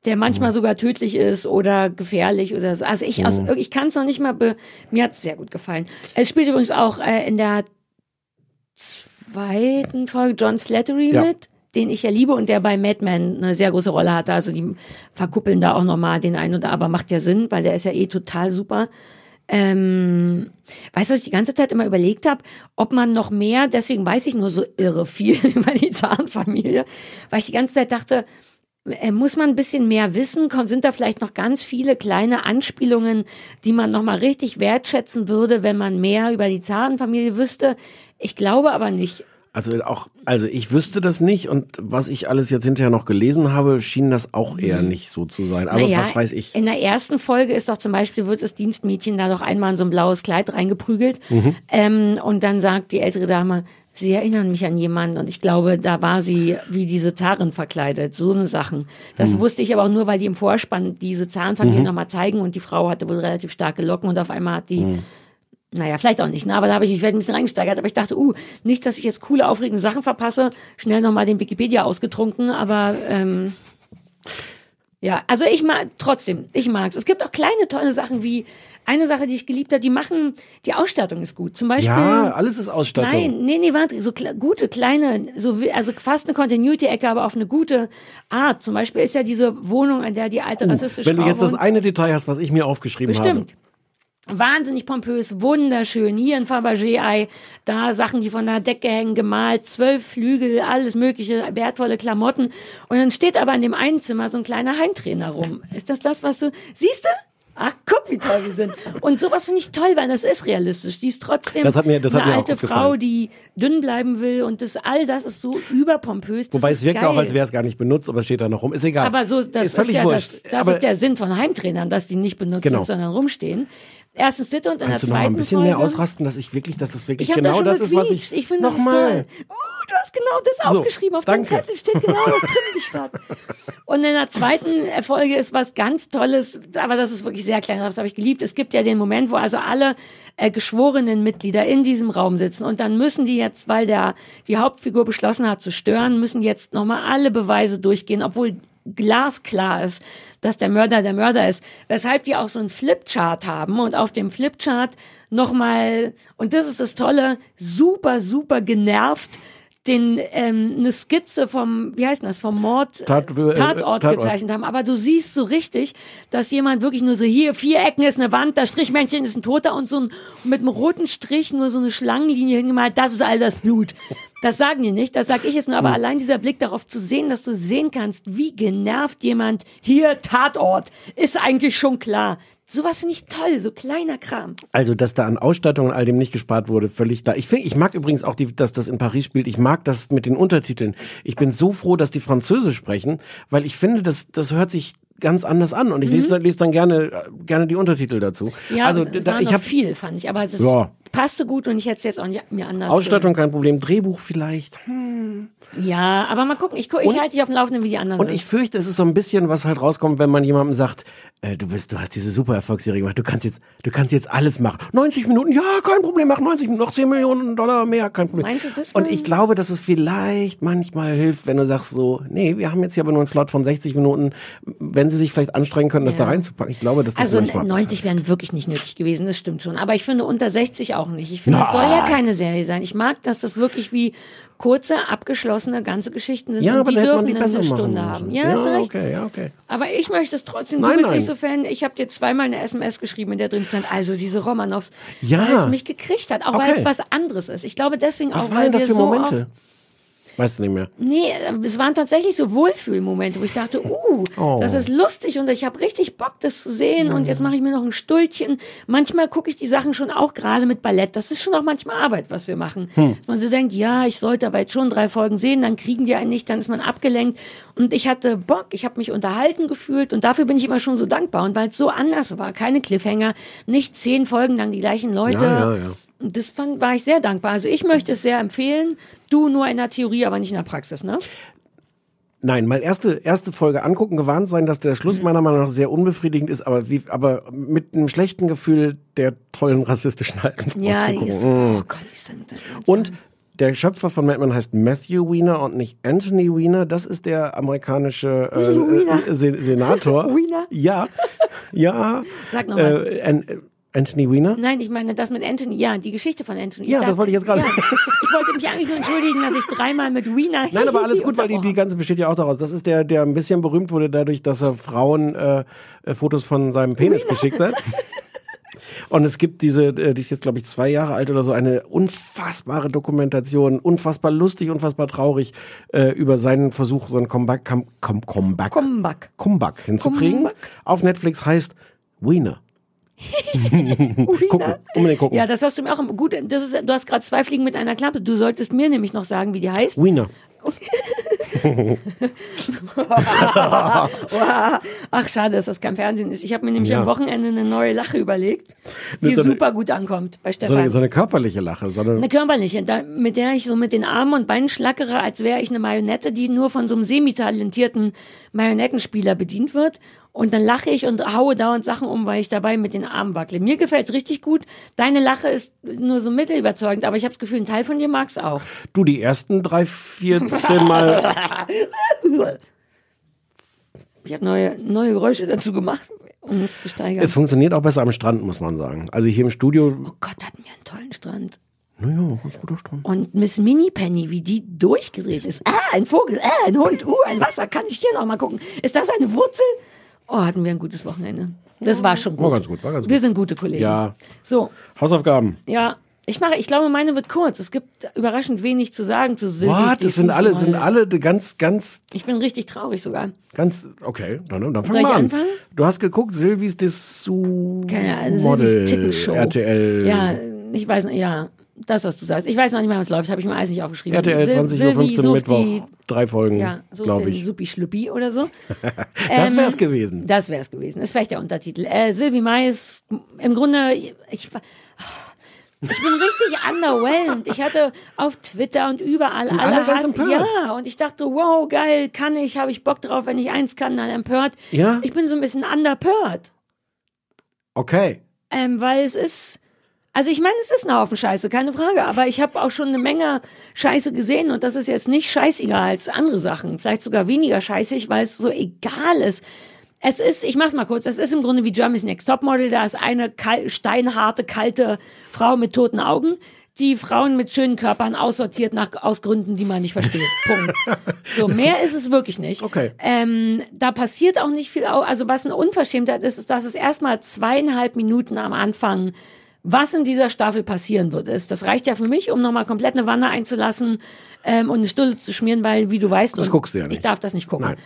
der manchmal sogar tödlich ist oder gefährlich oder so. Also ich, aus, ich kann es noch nicht mal, be mir hat es sehr gut gefallen. Es spielt übrigens auch äh, in der zweiten Folge John Slattery Ja. mit, den ich ja liebe und der bei Mad Men eine sehr große Rolle hatte. Also die verkuppeln da auch nochmal den einen oder aber macht ja Sinn, weil der ist ja eh total super. Ähm, weißt du, was ich die ganze Zeit immer überlegt habe, ob man noch mehr, deswegen weiß ich nur so irre viel über die Zahnfamilie, weil ich die ganze Zeit dachte, muss man ein bisschen mehr wissen? Sind da vielleicht noch ganz viele kleine Anspielungen, die man noch mal richtig wertschätzen würde, wenn man mehr über die Zarenfamilie wüsste? Ich glaube aber nicht. Also auch, also ich wüsste das nicht und was ich alles jetzt hinterher noch gelesen habe, schien das auch eher nicht so zu sein. Aber Mhm. Naja, was weiß ich? In der ersten Folge ist doch zum Beispiel, wird das Dienstmädchen da doch einmal in so ein blaues Kleid reingeprügelt. Mhm. Ähm, und dann sagt die ältere Dame, Sie erinnern mich an jemanden und ich glaube, da war sie wie diese Zarin verkleidet, so eine Sachen. Das Hm. wusste ich aber auch nur, weil die im Vorspann diese Zarenfamilie Mhm. nochmal zeigen und die Frau hatte wohl relativ starke Locken und auf einmal hat die, Hm. naja, vielleicht auch nicht, ne? aber da habe ich mich vielleicht ein bisschen reingesteigert, aber ich dachte, uh, nicht, dass ich jetzt coole, aufregende Sachen verpasse, schnell nochmal den Wikipedia ausgetrunken, aber ähm, ja, also ich mag trotzdem, ich mag's. Es gibt auch kleine tolle Sachen wie eine Sache, die ich geliebt habe, die machen, die Ausstattung ist gut. Zum Beispiel. Ja, alles ist Ausstattung. Nein, nee, nee, warte, so kle- gute, kleine, so wie, also fast eine Continuity-Ecke, aber auf eine gute Art. Zum Beispiel ist ja diese Wohnung, in der die alte Uh, rassistische wenn du jetzt das eine Detail hast, was ich mir aufgeschrieben Bestimmt. habe. Wahnsinnig pompös, wunderschön. Hier ein Fabergé-Ei, da Sachen, die von der Decke hängen, gemalt, zwölf Flügel, alles mögliche, wertvolle Klamotten. Und dann steht aber in dem einen Zimmer so ein kleiner Heimtrainer rum. Ist das das, was du, siehst du? Ach, guck, wie toll wir sind. Und sowas finde ich toll, weil das ist realistisch. Die ist trotzdem Das hat mir- das hat eine mir alte Frau, die dünn bleiben will. Und das all das ist so überpompös. Wobei es wirkt geil. auch, als wäre es gar nicht benutzt, aber es steht da noch rum. Ist egal. Aber so, das ist ist, ja das, das ist der Sinn von Heimtrainern, dass die nicht benutzt Genau. sind, sondern rumstehen. Erstens das und in der kannst du noch mal zweiten ein bisschen Folge. mehr ausrasten, dass ich wirklich, dass das wirklich genau da das schon ist, was ich. Ich finde das nochmal. Uh, du hast genau das So, aufgeschrieben. Auf danke. dem Zettel steht genau das drin, dich gerade. Und in der zweiten Folge ist was ganz Tolles, aber das ist wirklich sehr klein, das habe ich geliebt. Es gibt ja den Moment, wo also alle äh, geschworenen Mitglieder in diesem Raum sitzen und dann müssen die jetzt, weil der die Hauptfigur beschlossen hat zu stören, müssen jetzt nochmal alle Beweise durchgehen, obwohl glasklar ist, dass der Mörder der Mörder ist. Weshalb die auch so einen Flipchart haben und auf dem Flipchart nochmal, und das ist das Tolle, super, super genervt, den ähm, eine Skizze vom, wie heißt denn das, vom Mord Tat- äh, Tatort Tatort. gezeichnet haben. Aber du siehst so richtig, dass jemand wirklich nur so hier, vier Ecken ist eine Wand, das Strichmännchen ist ein Toter und so ein, mit einem roten Strich nur so eine Schlangenlinie hingemalt, das ist all das Blut. Das sagen die nicht, das sag ich jetzt nur, aber allein dieser Blick darauf zu sehen, dass du sehen kannst, wie genervt jemand hier Tatort, ist eigentlich schon klar. Sowas finde ich toll, so kleiner Kram. Also, dass da an Ausstattung und all dem nicht gespart wurde, völlig da. Ich finde, ich mag übrigens auch, die, dass das in Paris spielt. Ich mag das mit den Untertiteln. Ich bin so froh, dass die Französisch sprechen, weil ich finde, das, das hört sich ganz anders an und ich lese, lese dann gerne, gerne die Untertitel dazu. Mhm. Ja, also, da, ich habe viel, fand ich, aber es Ja. passte gut und ich hätte es jetzt auch nicht mir anders Ausstattung kein Problem, Drehbuch vielleicht. Ja, aber mal gucken, ich, ich halte dich auf dem Laufenden, wie die anderen Und sind. ich fürchte, es ist so ein bisschen, was halt rauskommt, wenn man jemandem sagt, äh, du bist, du hast diese super Erfolgsserie gemacht, du kannst jetzt, du kannst jetzt alles machen. 90 Minuten, ja, kein Problem, mach 90 Minuten, noch 10 Millionen Dollar mehr, kein Problem. Meinst du, das Und ich glaube, dass es vielleicht manchmal hilft, wenn du sagst so, nee, wir haben jetzt hier aber nur einen Slot von 60 Minuten, wenn sie sich vielleicht anstrengen können, das Ja. da reinzupacken. Ich glaube, dass das Also manchmal 90 wären wirklich nicht nötig gewesen, das stimmt schon. Aber ich finde unter 60 auch nicht. Ich finde, es soll ja keine Serie sein. Ich mag, dass das wirklich wie kurze, abgeschlossene, ganze Geschichten sind. Ja, aber die dürfen die eine Stunde haben. Ja, Ja, du okay, ja, okay. Aber ich möchte es trotzdem. Du Nein, bist nein. nicht so Fan. Ich habe dir zweimal eine SMS geschrieben, in der drin stand, also diese Romanows, Ja. weil es mich gekriegt hat, auch weil Okay. es was anderes ist. Ich glaube deswegen Was auch, weil das wir für so Momente? oft Weißt du nicht mehr. Nee, es waren tatsächlich so Wohlfühlmomente, wo ich dachte, uh, Oh. das ist lustig und ich habe richtig Bock, das zu sehen und jetzt mache ich mir noch ein Stuhlchen. Manchmal gucke ich die Sachen schon auch gerade mit Ballett. Das ist schon auch manchmal Arbeit, was wir machen. Hm. Man so denkt, ja, ich sollte aber jetzt schon drei Folgen sehen, dann kriegen die einen nicht, dann ist man abgelenkt. Und ich hatte Bock, ich habe mich unterhalten gefühlt und dafür bin ich immer schon so dankbar. Und weil es so anders war, keine Cliffhanger, nicht zehn Folgen lang die gleichen Leute. Ja, ja, ja. Das fand, war ich sehr dankbar. Also ich möchte es sehr empfehlen. Du nur in der Theorie, aber nicht in der Praxis, ne? Nein, mal erste, erste Folge angucken, gewarnt sein, dass der. Schluss meiner Meinung nach sehr unbefriedigend ist, aber wie, aber mit einem schlechten Gefühl der tollen rassistischen Frau Ja, zu die ist, Mm. oh Gott, die ist dann, dann Und der Schöpfer von Mad Men heißt Matthew Weiner und nicht Anthony Weiner. Das ist der amerikanische äh, Weiner. äh, Se- Senator. Weiner? Ja, ja. Sag noch mal. Äh, An Anthony Weiner? Nein, ich meine das mit Anthony. Ja, die Geschichte von Anthony. Ja, das wollte ich jetzt gerade ja, sagen. Ich wollte mich eigentlich nur entschuldigen, dass ich dreimal mit Wiener. Nein, aber alles gut, weil die, die ganze besteht ja auch daraus. Das ist der, der ein bisschen berühmt wurde dadurch, dass er Frauen äh, Fotos von seinem Penis geschickt hat. Und es gibt diese, äh, die ist jetzt glaube ich zwei Jahre alt oder so, eine unfassbare Dokumentation, unfassbar lustig, unfassbar traurig äh, über seinen Versuch, so ein Comeback, com, com, Comeback, Comeback. Comeback hinzukriegen. Comeback. Auf Netflix heißt Wiener. gucken, unbedingt gucken. Ja, das hast du mir auch im- gut. Das ist, du hast gerade zwei Fliegen mit einer Klappe. Du solltest mir nämlich noch sagen, wie die heißt. Wiener. Ach, schade, dass das kein Fernsehen ist. Ich habe mir nämlich Ja. am Wochenende eine neue Lache überlegt, die so eine- super gut ankommt bei So Stefan. eine, so eine körperliche Lache, sondern Eine körperliche, da, mit der ich so mit den Armen und Beinen schlackere, als wäre ich eine Marionette, die nur von so einem semi-talentierten Marionettenspieler bedient wird. Und dann lache ich und haue dauernd Sachen um, weil ich dabei mit den Armen wackle. Mir gefällt's richtig gut. Deine Lache ist nur so mittelüberzeugend, aber ich habe das Gefühl, ein Teil von dir mag's auch. du die ersten drei, vier, zehn Mal Ich habe neue, neue Geräusche dazu gemacht, um es zu steigern. Es funktioniert auch besser am Strand, muss man sagen. Also hier im Studio, oh Gott, hatten wir einen tollen Strand. Naja, ganz guter Strand. Und Miss Minnie Penny, wie die durchgedreht ist. Ah, ein Vogel, ah, ein Hund, uh, ein Wasser, kann ich hier noch mal gucken. Ist das eine Wurzel? Oh, hatten wir ein gutes Wochenende. Das war schon gut. War ganz gut, war ganz Wir gut. sind gute Kollegen. Ja, So, Hausaufgaben. ja. Ich mache, ich glaube, meine wird kurz. Es gibt überraschend wenig zu sagen zu Silvis. What? Das sind alle, sind alle ganz, ganz, Ich bin richtig traurig sogar. ganz, okay, dann, dann fang Soll ich mal an. anfangen? Du hast geguckt, Silvis Dessous Keine Ahnung, Model, Silvis Tickenshow. RTL. Ja, ich weiß nicht, ja. Das, was du sagst. Ich weiß noch nicht mehr, was läuft. Habe ich mir alles nicht aufgeschrieben. RTL Sil- 20.15 Silvi Uhr Mittwoch, Die, drei Folgen, ja, glaube ich. Supi-Schluppi oder so. Das Ähm, wär's gewesen. Das wär's gewesen. Ist vielleicht der Untertitel. Äh, Sylvie Mais, im Grunde, ich, war- ich bin richtig underwhelmed. Ich hatte auf Twitter und überall Sind alle, alle ganz Hass. empört? Ja, und ich dachte, wow, geil, kann ich, habe ich Bock drauf, wenn ich eins kann, dann empört. Ja? Ich bin so ein bisschen underpört. Okay. Ähm, weil es ist, also ich meine, es ist ein Haufen Scheiße, keine Frage, aber ich habe auch schon eine Menge Scheiße gesehen und das ist jetzt nicht scheißiger als andere Sachen, vielleicht sogar weniger scheißig, weil es so egal ist. Es ist, ich mach's mal kurz, es ist im Grunde wie Germany's Next Topmodel, da ist eine kal steinharte, kalte Frau mit toten Augen, die Frauen mit schönen Körpern aussortiert nach, aus Gründen, die man nicht versteht. Punkt. So, mehr ist es wirklich nicht. Okay. Ähm, da passiert auch nicht viel. Also was ein Unverschämtheit ist, ist, dass es erstmal zweieinhalb Minuten am Anfang, was in dieser Staffel passieren wird, ist. Das reicht ja für mich, um nochmal komplett eine Wanne einzulassen ähm, und eine Stulle zu schmieren, weil, wie du weißt, Das guckst du ja nicht. ich darf das nicht gucken. Nein.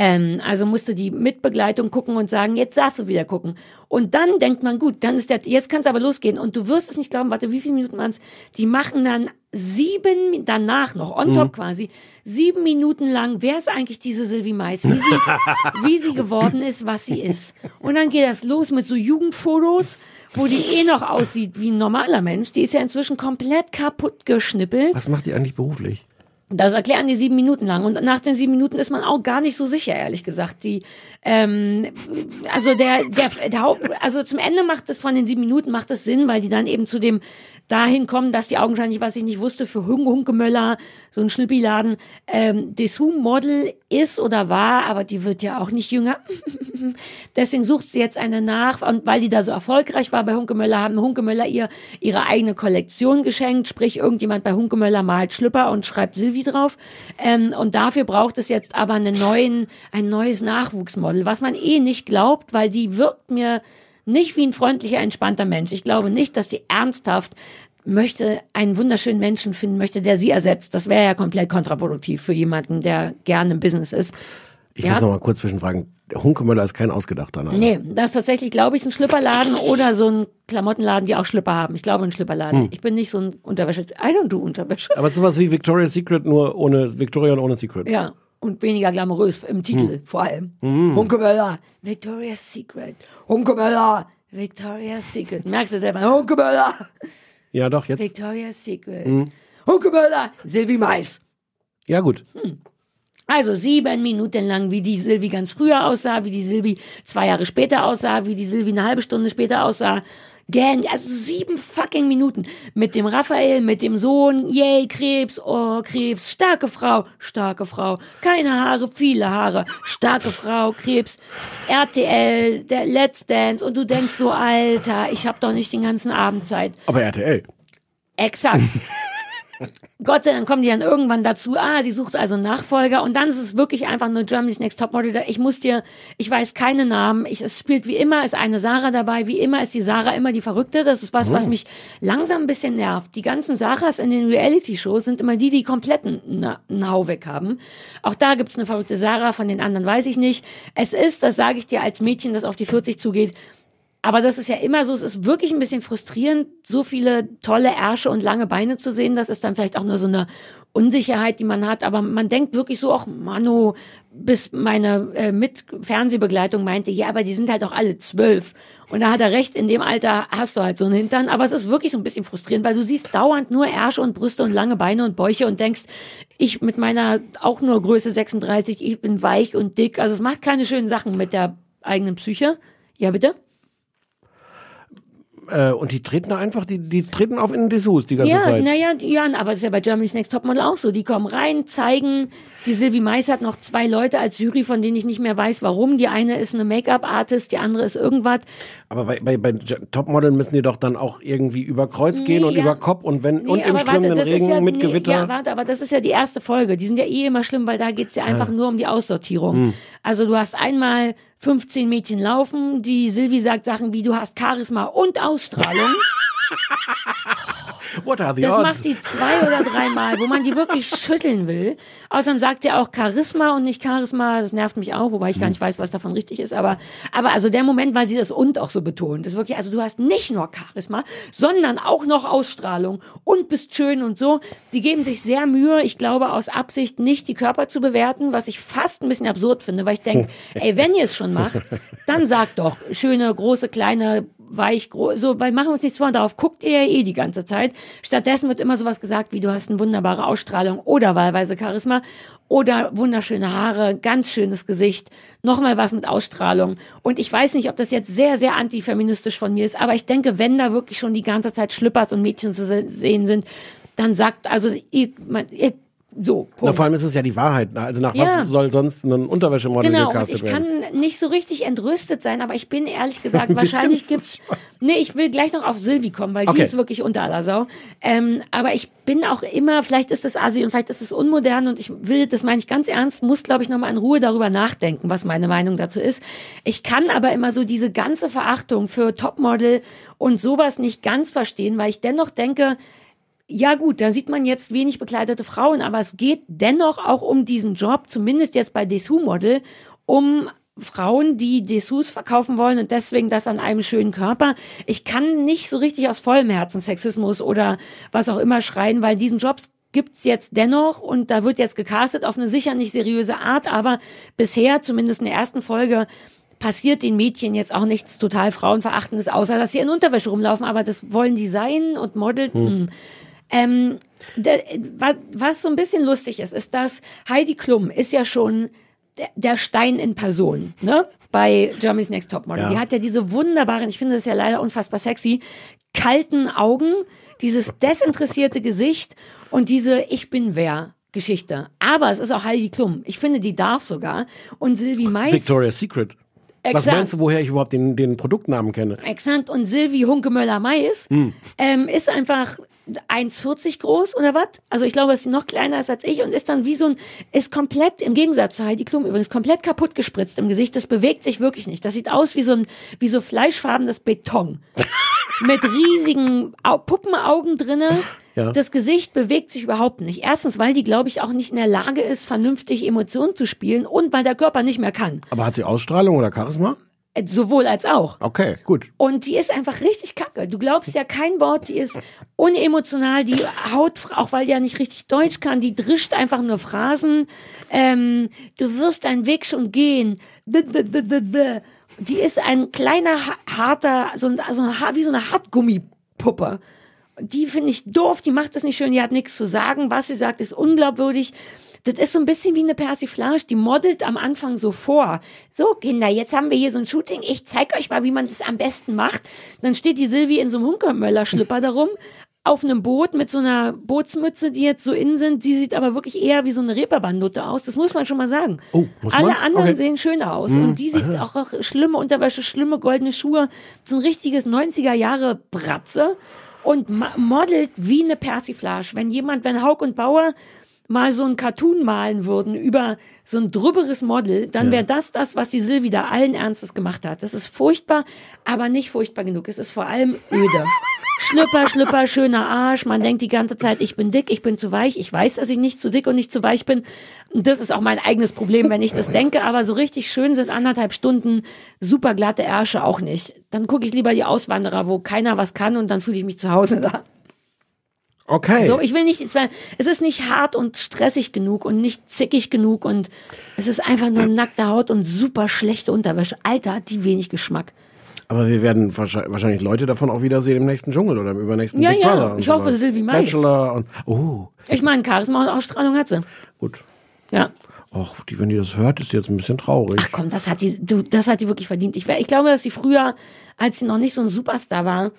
Ähm, also musste die Mitbegleitung gucken und sagen, jetzt darfst du wieder gucken. Und dann denkt man, gut, dann ist der, jetzt kann es aber losgehen. Und du wirst es nicht glauben, warte, wie viele Minuten waren es? Die machen dann sieben, danach noch, on Mhm. top quasi, sieben Minuten lang, wer ist eigentlich diese Sylvie Mais? Wie sie, wie sie geworden ist, was sie ist. Und dann geht das los mit so Jugendfotos, wo die eh noch aussieht wie ein normaler Mensch. Die ist ja inzwischen komplett kaputt geschnippelt. Was macht die eigentlich beruflich? Das erklären die sieben Minuten lang. Und nach den sieben Minuten ist man auch gar nicht so sicher, ehrlich gesagt. Die, ähm, also der, der, der Haupt, also zum Ende macht es von den sieben Minuten macht es Sinn, weil die dann eben zu dem dahin kommen, dass die augenscheinlich, was ich nicht wusste, für Hung Hunkemöller, so ein Schnippiladen, ähm, Dessous-Model ist oder war, aber die wird ja auch nicht jünger. Deswegen sucht sie jetzt eine nach, und weil die da so erfolgreich war bei Hunkemöller, haben Hunkemöller ihr ihre eigene Kollektion geschenkt, sprich irgendjemand bei Hunkemöller malt Schlüpper und schreibt Silvi drauf. Ähm, und dafür braucht es jetzt aber einen neuen, ein neues Nachwuchsmodel, was man eh nicht glaubt, weil die wirkt mir nicht wie ein freundlicher, entspannter Mensch. Ich glaube nicht, dass die ernsthaft möchte einen wunderschönen Menschen finden, möchte, der sie ersetzt. Das wäre ja komplett kontraproduktiv für jemanden, der gerne im Business ist. Ich Ja. muss noch mal kurz zwischenfragen. Hunkemöller ist kein ausgedachter Name. Nee, das ist tatsächlich, glaube ich, ein Schlüpperladen oder so ein Klamottenladen, die auch Schlüpper haben. Ich glaube, ein Schlüpperladen. Hm. Ich bin nicht so ein Unterwäsche. I don't do Unterwäsche. Aber es ist sowas wie Victoria's Secret, nur ohne Victoria und ohne Secret. Ja, und weniger glamourös im Titel Hm. vor allem. Mhm. Hunkemöller, Victoria's Secret. Hunkemöller, Victoria's Secret. Merkst du selber? Hunkemöller, Ja, doch, jetzt. Victoria's Secret. Mhm. Hunkemöller, Silvi Mais. Ja, gut. Also sieben Minuten lang, wie die Silvi ganz früher aussah, wie die Silvi zwei Jahre später aussah, wie die Silvi eine halbe Stunde später aussah. Gern, also sieben fucking Minuten mit dem Raphael, mit dem Sohn, yay, Krebs, oh, Krebs, starke Frau, starke Frau, keine Haare, viele Haare, starke Frau, Krebs, RTL, der Let's Dance und du denkst so, Alter, ich hab doch nicht den ganzen Abend Zeit. Aber RTL. Exakt. Gott sei Dank kommen die dann irgendwann dazu, ah, die sucht also einen Nachfolger und dann ist es wirklich einfach nur Germany's Next Topmodel. Ich muss dir, ich weiß keine Namen, ich, es spielt wie immer, ist eine Sarah dabei, wie immer ist die Sarah immer die Verrückte, das ist was, was Oh. mich langsam ein bisschen nervt. Die ganzen Sarahs in den Reality-Shows sind immer die, die kompletten na- einen Hau weg haben. Auch da gibt's eine verrückte Sarah, von den anderen weiß ich nicht. Es ist, das sage ich dir als Mädchen, das auf die 40 zugeht, aber das ist ja immer so, es ist wirklich ein bisschen frustrierend, so viele tolle Ärsche und lange Beine zu sehen. Das ist dann vielleicht auch nur so eine Unsicherheit, die man hat. Aber man denkt wirklich so, ach Manu, bis meine äh, Mit-Fernsehbegleitung meinte, ja, aber die sind halt auch alle zwölf. Und da hat er recht, in dem Alter hast du halt so einen Hintern. Aber es ist wirklich so ein bisschen frustrierend, weil du siehst dauernd nur Ärsche und Brüste und lange Beine und Bäuche und denkst, ich mit meiner auch nur Größe 36, ich bin weich und dick. Also es macht keine schönen Sachen mit der eigenen Psyche. Ja, bitte? Äh, und die treten da einfach, die, die treten auf in den Dessous die ganze ja, Zeit. naja, ja, aber das ist ja bei Germany's Next Topmodel auch so. Die kommen rein, zeigen, die Sylvie Mais hat noch zwei Leute als Jury, von denen ich nicht mehr weiß, warum. Die eine ist eine Make-up-Artist, die andere ist irgendwas. Aber bei, bei, bei Topmodel müssen die doch dann auch irgendwie über Kreuz gehen und ja. über Kopf und wenn und im strömenden ist Regen ja, mit nee, Gewitter. Ja, warte, aber das ist ja die erste Folge. Die sind ja eh immer schlimm, weil da geht's ja einfach Ah. nur um die Aussortierung. Hm. Also du hast einmal 15 Mädchen laufen, die Sylvie sagt Sachen wie du hast Charisma und Ausstrahlung. What are the Das odds? macht die zwei oder dreimal, wo man die wirklich schütteln will. Außerdem sagt er auch Charisma und nicht Charisma. Das nervt mich auch, wobei ich gar nicht weiß, was davon richtig ist. Aber, aber also der Moment, weil sie das und auch so betont, ist wirklich, also du hast nicht nur Charisma, sondern auch noch Ausstrahlung und bist schön und so. Die geben sich sehr Mühe, ich glaube, aus Absicht nicht die Körper zu bewerten, was ich fast ein bisschen absurd finde, weil ich denke, ey, wenn ihr es schon macht, dann sagt doch, schöne, große, kleine, weich, groß, so, weil machen wir uns nichts vor, darauf guckt ihr ja eh die ganze Zeit. Stattdessen wird immer sowas gesagt, wie du hast eine wunderbare Ausstrahlung oder wahlweise Charisma oder wunderschöne Haare, ganz schönes Gesicht, nochmal was mit Ausstrahlung. Und ich weiß nicht, ob das jetzt sehr, sehr antifeministisch von mir ist, aber ich denke, wenn da wirklich schon die ganze Zeit Schlüppers und Mädchen zu se- sehen sind, dann sagt, also ihr, man, ihr so, Na, Punkt. vor allem ist es ja die Wahrheit. Also nach Ja. was soll sonst ein Unterwäschemodel Genau, gecastet ich werden? kann nicht so richtig entrüstet sein, aber ich bin ehrlich gesagt, wahrscheinlich gibt's. Nee, ich will gleich noch auf Silvi kommen, weil Okay. die ist wirklich unter aller Sau. Ähm, aber ich bin auch immer, vielleicht ist das Asi und vielleicht ist es unmodern und ich will, das meine ich ganz ernst, muss, glaube ich, nochmal in Ruhe darüber nachdenken, was meine Meinung dazu ist. Ich kann aber immer so diese ganze Verachtung für Topmodel und sowas nicht ganz verstehen, weil ich dennoch denke, ja gut, da sieht man jetzt wenig bekleidete Frauen, aber es geht dennoch auch um diesen Job, zumindest jetzt bei Dessous Model, um Frauen, die Dessous verkaufen wollen und deswegen das an einem schönen Körper. Ich kann nicht so richtig aus vollem Herzen Sexismus oder was auch immer schreien, weil diesen Jobs gibt's jetzt dennoch und da wird jetzt gecastet auf eine sicher nicht seriöse Art, aber bisher, zumindest in der ersten Folge, passiert den Mädchen jetzt auch nichts total Frauenverachtendes, außer dass sie in Unterwäsche rumlaufen, aber das wollen die sein und Model. Hm. Hm. Ähm, der, was, was so ein bisschen lustig ist, ist, dass Heidi Klum ist ja schon der, Stein in Person, ne? Bei Germany's Next Topmodel. Ja. Die hat ja diese wunderbaren, ich finde das ja leider unfassbar sexy, kalten Augen, dieses desinteressierte Gesicht und diese Ich bin wer Geschichte. Aber es ist auch Heidi Klum. Ich finde, die darf sogar. Und Sylvie Mais. Victoria's Secret. Was Exakt. meinst du, woher ich überhaupt den, den Produktnamen kenne? Exakt. Und Sylvie Hunkemöller Mais Hm. ähm, ist einfach 1,40 groß oder was? Also ich glaube, dass sie noch kleiner ist als ich und ist dann wie so ein, ist komplett, im Gegensatz zu Heidi Klum übrigens, komplett kaputt gespritzt im Gesicht. Das bewegt sich wirklich nicht. Das sieht aus wie so ein, wie so fleischfarbenes Beton. Mit riesigen Au Puppenaugen drinne. Ja. Das Gesicht bewegt sich überhaupt nicht. Erstens, weil die, glaube ich, auch nicht in der Lage ist, vernünftig Emotionen zu spielen und weil der Körper nicht mehr kann. Aber hat sie Ausstrahlung oder Charisma? Äh, Sowohl als auch. Okay, gut. Und die ist einfach richtig kacke. Du glaubst ja kein Wort, die ist unemotional, die haut, auch weil die ja nicht richtig Deutsch kann, die drischt einfach nur Phrasen. Ähm, du wirst deinen Weg schon gehen. Die ist ein kleiner, ha- harter, so ein, so ein, wie so eine Hartgummipuppe. Die finde ich doof, die macht das nicht schön, die hat nichts zu sagen. Was sie sagt, ist unglaubwürdig. Das ist so ein bisschen wie eine Persiflage, die modelt am Anfang so vor. So, Kinder, jetzt haben wir hier so ein Shooting. Ich zeig euch mal, wie man das am besten macht. Dann steht die Silvi in so einem Hunkermöller-Schlipper darum, auf einem Boot mit so einer Bootsmütze, die jetzt so innen sind. Sie sieht aber wirklich eher wie so eine Reeperbahnnutte aus. Das muss man schon mal sagen. Oh, muss Alle man? anderen Okay. sehen schöner aus. Und die sieht auch, auch schlimme Unterwäsche, schlimme goldene Schuhe. So ein richtiges 90er Jahre Bratze. Und ma- modelt wie eine Persiflage. Wenn jemand, wenn Haug und Bauer mal so ein Cartoon malen würden über so ein drüberes Model, dann wäre das das, was die Silvi da allen Ernstes gemacht hat. Das ist furchtbar, aber nicht furchtbar genug. Es ist vor allem öde. Schlüpper, Schlüpper, schöner Arsch. Man denkt die ganze Zeit, ich bin dick, ich bin zu weich. Ich weiß, dass ich nicht zu dick und nicht zu weich bin. Und das ist auch mein eigenes Problem, wenn ich das denke. Aber so richtig schön sind anderthalb Stunden super glatte Ärsche auch nicht. Dann gucke ich lieber die Auswanderer, wo keiner was kann und dann fühle ich mich zu Hause da. Okay. So, ich will nicht, es ist nicht hart und stressig genug und nicht zickig genug und es ist einfach nur nackte Haut und super schlechte Unterwäsche. Alter, hat die wenig Geschmack. Aber wir werden wahrscheinlich Leute davon auch wieder sehen im nächsten Dschungel oder im übernächsten Ja, Big ja, ich hoffe, sowas. Sylvie Mais. Bachelor und, oh, Ich meine, Charisma und Ausstrahlung hat sie. gut. Ja. Och, die, wenn die das hört, ist die jetzt ein bisschen traurig. Ach komm, das hat die, du, das hat die wirklich verdient. Ich, ich glaube, dass sie früher, als sie noch nicht so ein Superstar war,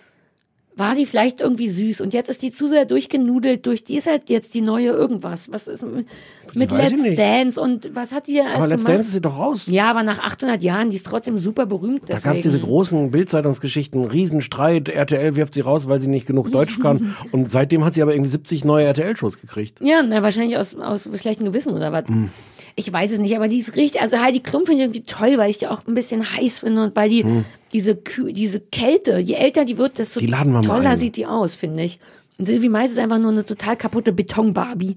war die vielleicht irgendwie süß. Und jetzt ist die zu sehr durchgenudelt durch, die ist halt jetzt die neue irgendwas. Was ist mit Let's. Dance und was hat die denn alles Aber Let's gemacht? Dance ist sie doch raus. ja, aber nach 800 Jahren, die ist trotzdem super berühmt. Da Deswegen. gab es diese großen Bildzeitungsgeschichten, Riesenstreit, RTL wirft sie raus, weil sie nicht genug Deutsch kann. Und seitdem hat sie aber irgendwie 70 neue RTL-Shows gekriegt. Ja, na, wahrscheinlich aus, aus schlechtem Gewissen oder was. Hm. Ich weiß es nicht, aber die ist richtig, also Heidi Klum finde ich irgendwie toll, weil ich die auch ein bisschen heiß finde und weil die, diese, Kü diese Kälte, je älter die wird, desto Hm. Die laden wir toller sieht die aus, finde ich. Und Sylvie Mais ist einfach nur eine total kaputte Beton-Barbie.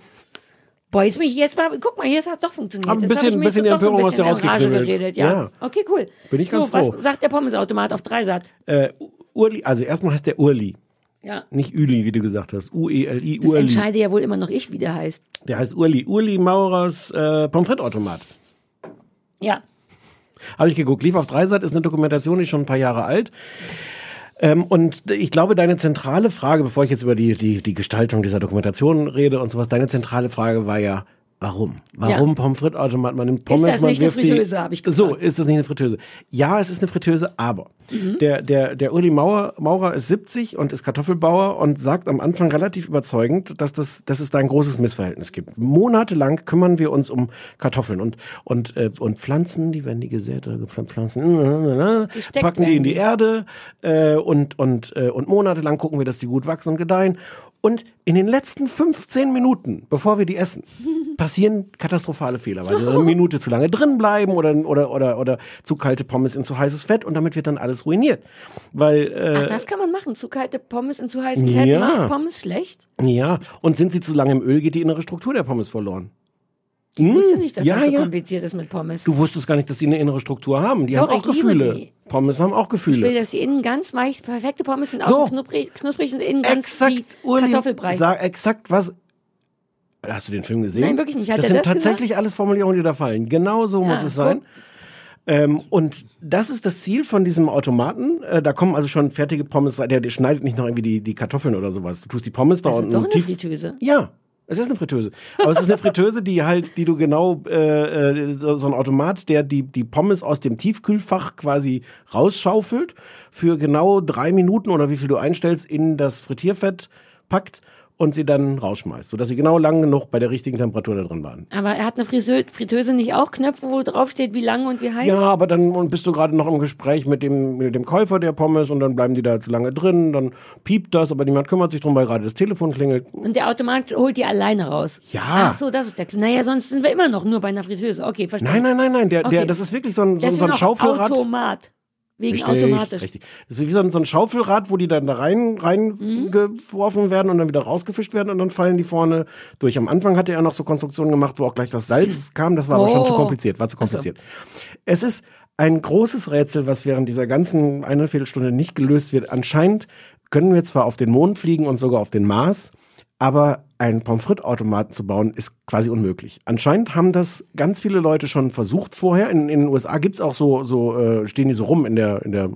Boah, jetzt bin ich jetzt mal, guck mal, jetzt hat es doch funktioniert. Aber ein Jetzt bisschen- ich mir bisschen jetzt doch so Empörung aus dir rausgekribbelt. geredet, ja. Ja. Okay, cool. Bin ich so, ganz froh. was sagt der Pommesautomat auf Dreisat? Äh, Urli, also erstmal heißt der Urli. Ja. Nicht Üli, wie du gesagt hast. U-E-L-I, Das Urli. entscheide ja wohl immer noch ich, wie der heißt. Der heißt Urli. Urli Maurers äh, Pommes frites-Automat. Ja. Habe ich geguckt. Lief auf Dreisat, ist eine Dokumentation, die ist schon ein paar Jahre alt. Ähm, und ich glaube, deine zentrale Frage, bevor ich jetzt über die, die, die Gestaltung dieser Dokumentation rede und sowas, deine zentrale Frage war ja, warum? Warum Ja. Pommes frites Automat? Man nimmt Pommes, das man nicht eine wirft die- Fritteuse, hab ich So, gefragt. ist das nicht eine Fritteuse? Ja, es ist eine Fritteuse, aber Mhm. der, der, der Uli Maurer, Maurer ist 70 und ist Kartoffelbauer und sagt am Anfang relativ überzeugend, dass, das, dass es da ein großes Missverhältnis gibt. Monatelang kümmern wir uns um Kartoffeln und, und, äh, und Pflanzen, die werden die gesät oder Pflanzen, Gesteckt packen die in die die. Erde äh, und, und, äh, und monatelang gucken wir, dass die gut wachsen und gedeihen. Und in den letzten 15 Minuten, bevor wir die essen, passieren katastrophale Fehler, weil sie eine Minute zu lange drin bleiben oder, oder, oder, oder zu kalte Pommes in zu heißes Fett und damit wird dann alles ruiniert. Weil, Ach, äh, das kann man machen. Zu kalte Pommes in zu heißen Fett Ja. macht Pommes schlecht? ja, und sind sie zu lange im Öl, geht die innere Struktur der Pommes verloren. Ich wusste nicht, dass ja, das so ja. kompliziert ist mit Pommes. Du wusstest gar nicht, dass sie eine innere Struktur haben. Die Doch, haben auch Gefühle. die. Pommes haben auch Ich will, Gefühle. dass die innen ganz weich, perfekte Pommes sind, So. außen knusprig, knusprig und innen ganz Exakt, Kartoffelbrei. sag exakt was. Hast du den Film gesehen? Nein, wirklich nicht. Hat das sind das tatsächlich alles Formulierungen, die da fallen. Genau so muss es sein. Ähm, und das ist das Ziel von diesem Automaten. Äh, da kommen also schon fertige Pommes. Der, der schneidet nicht noch irgendwie die, die Kartoffeln oder sowas. Du tust die Pommes da ist unten doch eine tief. Fritteuse. Ja, es ist eine Fritteuse. Aber es ist eine Fritteuse, die halt, die du genau, äh, äh, so, so ein Automat, der die, die Pommes aus dem Tiefkühlfach quasi rausschaufelt, für genau drei Minuten oder wie viel du einstellst, in das Frittierfett packt und sie dann rausschmeißt, sodass sie genau lang genug bei der richtigen Temperatur da drin waren. Aber er hat eine Friseur, Fritteuse nicht auch Knöpfe, wo drauf steht, wie lang und wie heiß? Ja, aber dann bist du gerade noch im Gespräch mit dem, mit dem Käufer der Pommes und dann bleiben die da zu lange drin, dann piept das, aber niemand kümmert sich drum, weil gerade das Telefon klingelt. Und der Automat holt die alleine raus. Ja. Ach so, das ist der Clou. Naja, sonst sind wir immer noch nur bei einer Fritteuse. Okay, verstanden. Nein, nein, nein, nein, der, der, Okay. das ist wirklich so ein, so, so ein Schaufelrad. Automat. Wegen Richtig, automatisch. richtig. Das ist wie so ein, so ein Schaufelrad, wo die dann da rein, rein Mhm. geworfen werden und dann wieder rausgefischt werden und dann fallen die vorne durch. Am Anfang hatte er noch so Konstruktionen gemacht, wo auch gleich das Salz kam. Das war aber schon Oh. zu kompliziert, war zu kompliziert. Es ist ein großes Rätsel, was während dieser ganzen eine Viertelstunde nicht gelöst wird. Anscheinend können wir zwar auf den Mond fliegen und sogar auf den Mars, aber einen Pommes frites-Automaten zu bauen, ist quasi unmöglich. Anscheinend haben das ganz viele Leute schon versucht vorher. In, in den USA gibt's auch so, so äh, stehen die so rum in der, in der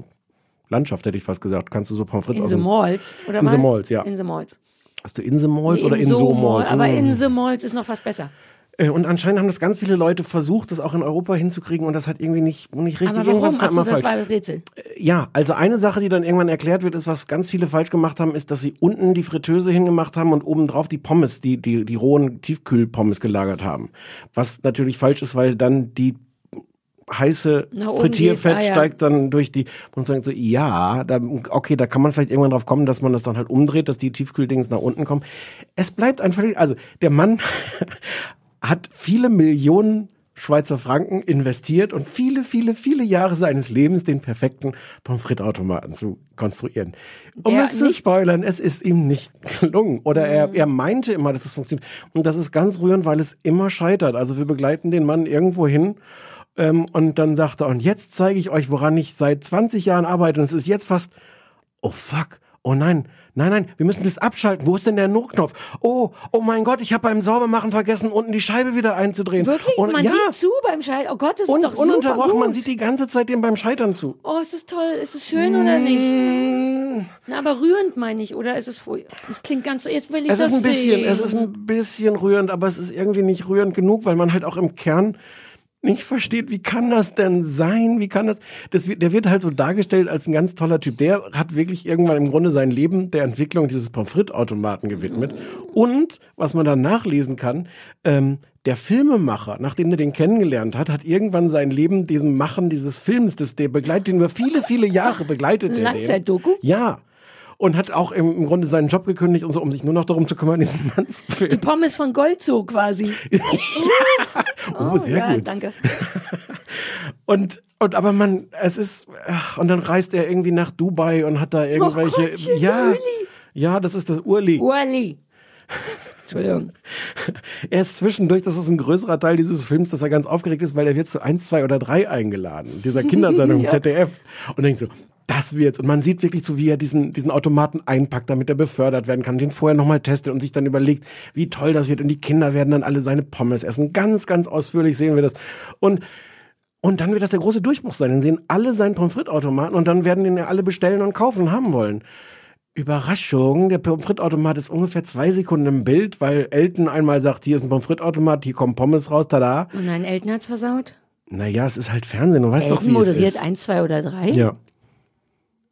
Landschaft, hätte ich fast gesagt. Kannst du so Pommes frites In aus the Malls, oder In was? the Malls, ja. In the Malls. Hast du in the Malls Nee, oder in so so Mall, Malls? Aber Mm. in the Malls ist noch fast besser. Äh, Und anscheinend haben das ganz viele Leute versucht, das auch in Europa hinzukriegen und das hat irgendwie nicht, nicht richtig aber warum? irgendwas Achso, immer das falsch. war das Rätsel. Ja, also eine Sache, die dann irgendwann erklärt wird, ist, was ganz viele falsch gemacht haben, ist, dass sie unten die Fritteuse hingemacht haben und obendrauf die Pommes, die, die, die rohen Tiefkühlpommes gelagert haben. Was natürlich falsch ist, weil dann die heiße Frittierfett ah, ja. steigt dann durch die und sagen so ja da, okay da kann man vielleicht irgendwann drauf kommen dass man das dann halt umdreht dass die Tiefkühldings nach unten kommen es bleibt ein völlig also der Mann hat viele Millionen Schweizer Franken investiert und viele, viele, viele Jahre seines Lebens den perfekten Pommes frites Automaten zu konstruieren. Um es zu spoilern, es ist ihm nicht gelungen. Oder er, er meinte immer, dass es funktioniert. Und das ist ganz rührend, weil es immer scheitert. Also wir begleiten den Mann irgendwo hin ähm, und dann sagt er, und jetzt zeige ich euch, woran ich seit 20 Jahren arbeite. Und es ist jetzt fast, oh fuck, oh nein, nein, nein, wir müssen das abschalten. Wo ist denn der Notknopf? Oh, oh mein Gott, ich habe beim Saubermachen vergessen, unten die Scheibe wieder einzudrehen. Wirklich? Und, man ja, sieht zu beim Scheitern. Oh Gott, das und, ist doch ununterbrochen, super man gut. sieht die ganze Zeit dem beim Scheitern zu. Oh, ist das toll. Ist es schön oder nicht? Na, aber rührend meine ich, oder? ist Es es klingt ganz so, jetzt will ich Es das ist ein bisschen, sehen. es ist ein bisschen rührend, aber es ist irgendwie nicht rührend genug, weil man halt auch im Kern nicht versteht, wie kann das denn sein? Wie kann das? das wird, der wird halt so dargestellt als ein ganz toller Typ. Der hat wirklich irgendwann im Grunde sein Leben der Entwicklung dieses Pommes frites Automaten gewidmet. Und was man dann nachlesen kann, ähm, der Filmemacher, nachdem er den kennengelernt hat, hat irgendwann sein Leben diesem Machen dieses Films, das der begleitet ihn über viele, viele Jahre begleitet. den. Langzeitdoku? Ja. Und hat auch im, im Grunde seinen Job gekündigt und so, um sich nur noch darum zu kümmern, diesen Mann zu Die filmen. Pommes von Goldzoo quasi. Oh, sehr ja, gut. danke. Und, und aber man, es ist, ach, und dann reist er irgendwie nach Dubai und hat da irgendwelche, Oh Gottchen, ja, Urli. ja, das ist das Urli. Urli. Entschuldigung. Er ist zwischendurch, das ist ein größerer Teil dieses Films, dass er ganz aufgeregt ist, weil er wird zu eins, zwei oder drei eingeladen, dieser Kindersendung im Ja. ZDF. Und denkt so, das wird's. Und man sieht wirklich so, wie er diesen, diesen Automaten einpackt, damit er befördert werden kann, den vorher nochmal testet und sich dann überlegt, wie toll das wird. Und die Kinder werden dann alle seine Pommes essen. Ganz, ganz ausführlich sehen wir das. Und und dann wird das der große Durchbruch sein. Dann sehen alle seinen Pommes frites Automaten und dann werden den ja alle bestellen und kaufen und haben wollen. Überraschung, der Pommes frites Automat ist ungefähr zwei Sekunden im Bild, weil Elton einmal sagt, hier ist ein Pommes frites Automat, hier kommen Pommes raus, tada. Und nein, Elton hat's versaut. Naja, es ist halt Fernsehen, du weißt doch, Elton wie es moderiert ist. eins, zwei oder drei? Ja.